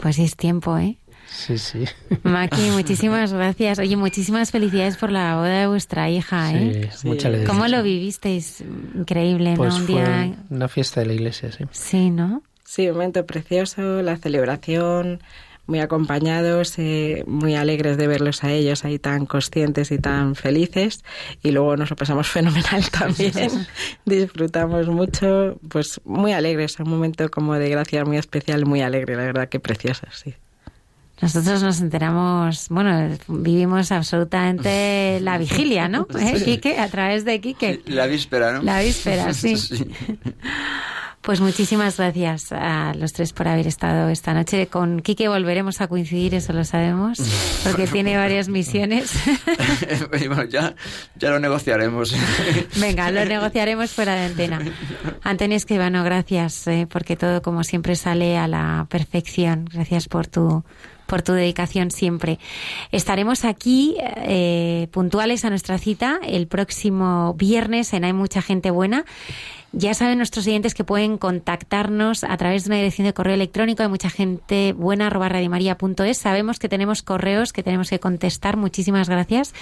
[SPEAKER 1] Pues es tiempo, ¿eh?
[SPEAKER 5] Sí, sí.
[SPEAKER 1] Maki, muchísimas gracias. Oye, muchísimas felicidades por la boda de vuestra hija, ¿eh?
[SPEAKER 5] Sí, mucha alegría.
[SPEAKER 1] ¿Cómo lo vivisteis? Increíble,
[SPEAKER 5] Pues
[SPEAKER 1] ¿no? Un
[SPEAKER 5] fue
[SPEAKER 1] día...
[SPEAKER 5] una fiesta de la iglesia, sí.
[SPEAKER 1] Sí, ¿no?
[SPEAKER 6] Sí, un momento precioso, la celebración, muy acompañados, eh, muy alegres de verlos a ellos ahí tan conscientes y tan felices. Y luego nos lo pasamos fenomenal también. Disfrutamos mucho, pues muy alegres, un momento como de gracia muy especial, muy alegre, la verdad que precioso, sí.
[SPEAKER 1] Nosotros nos enteramos, bueno, vivimos absolutamente la vigilia, ¿no? ¿Eh, Quique? A través de Quique.
[SPEAKER 3] La víspera, ¿no?
[SPEAKER 1] La víspera, sí. Pues muchísimas gracias a los tres por haber estado esta noche. Con Quique volveremos a coincidir, eso lo sabemos, porque tiene varias misiones.
[SPEAKER 3] bueno, ya, ya lo negociaremos.
[SPEAKER 1] Venga, lo negociaremos fuera de antena. Antonio Escribano, gracias, eh, porque todo como siempre sale a la perfección. Gracias por tu por tu dedicación siempre. Estaremos aquí eh, puntuales a nuestra cita el próximo viernes en Hay Mucha Gente Buena. Ya saben nuestros oyentes que pueden contactarnos a través de una dirección de correo electrónico de mucha gente buena radiomaria.es. Sabemos que tenemos correos que tenemos que contestar. Muchísimas gracias.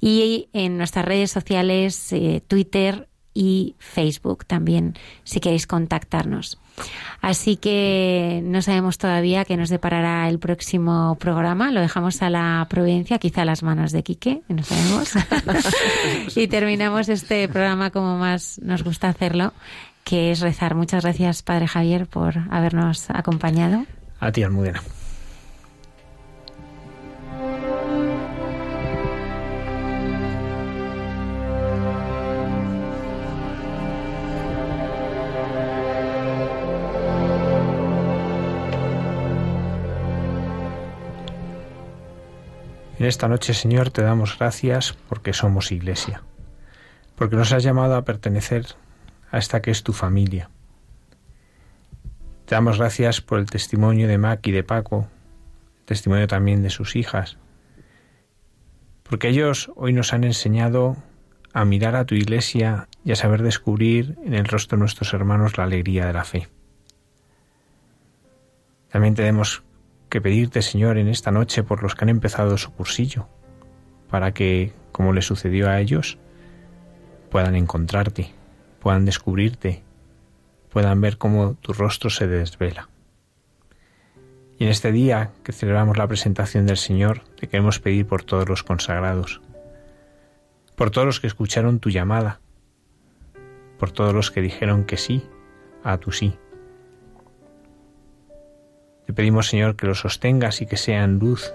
[SPEAKER 1] Y en nuestras redes sociales, eh, Twitter y Facebook también, si queréis contactarnos. Así que no sabemos todavía qué nos deparará el próximo programa. Lo dejamos a la providencia, quizá a las manos de Quique, no sabemos. y terminamos este programa como más nos gusta hacerlo, que es rezar. Muchas gracias, Padre Javier, por habernos acompañado.
[SPEAKER 2] A ti, Almudena. En esta noche, Señor, te damos gracias porque somos iglesia, porque nos has llamado a pertenecer a esta que es tu familia. Te damos gracias por el testimonio de Mac y de Paco, el testimonio también de sus hijas, porque ellos hoy nos han enseñado a mirar a tu iglesia y a saber descubrir en el rostro de nuestros hermanos la alegría de la fe. También te que pedirte, Señor, en esta noche por los que han empezado su cursillo, para que, como le sucedió a ellos, puedan encontrarte, puedan descubrirte, puedan ver cómo tu rostro se desvela. Y en este día que celebramos la presentación del Señor, te queremos pedir por todos los consagrados, por todos los que escucharon tu llamada, por todos los que dijeron que sí a tu sí. Te pedimos, Señor, que los sostengas y que sean luz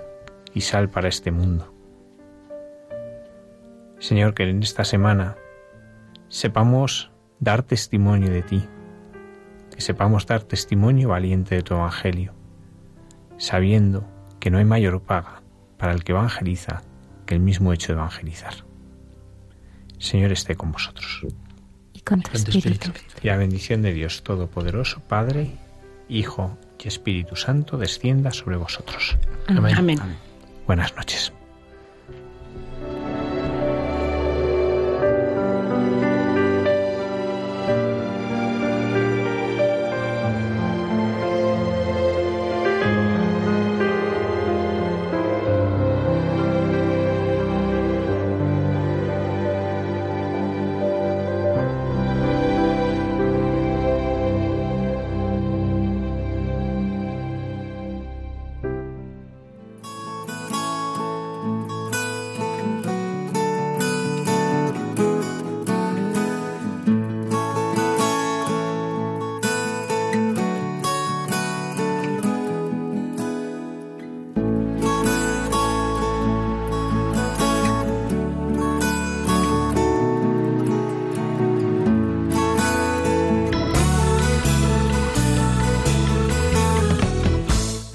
[SPEAKER 2] y sal para este mundo. Señor, que en esta semana sepamos dar testimonio de ti, que sepamos dar testimonio valiente de tu Evangelio, sabiendo que no hay mayor paga para el que evangeliza que el mismo hecho de evangelizar. Señor esté con vosotros.
[SPEAKER 1] Y con tu espíritu.
[SPEAKER 2] Y la bendición de Dios Todopoderoso, Padre, Hijo y Espíritu Santo descienda sobre vosotros.
[SPEAKER 5] Amén.
[SPEAKER 6] Amén.
[SPEAKER 2] Buenas noches.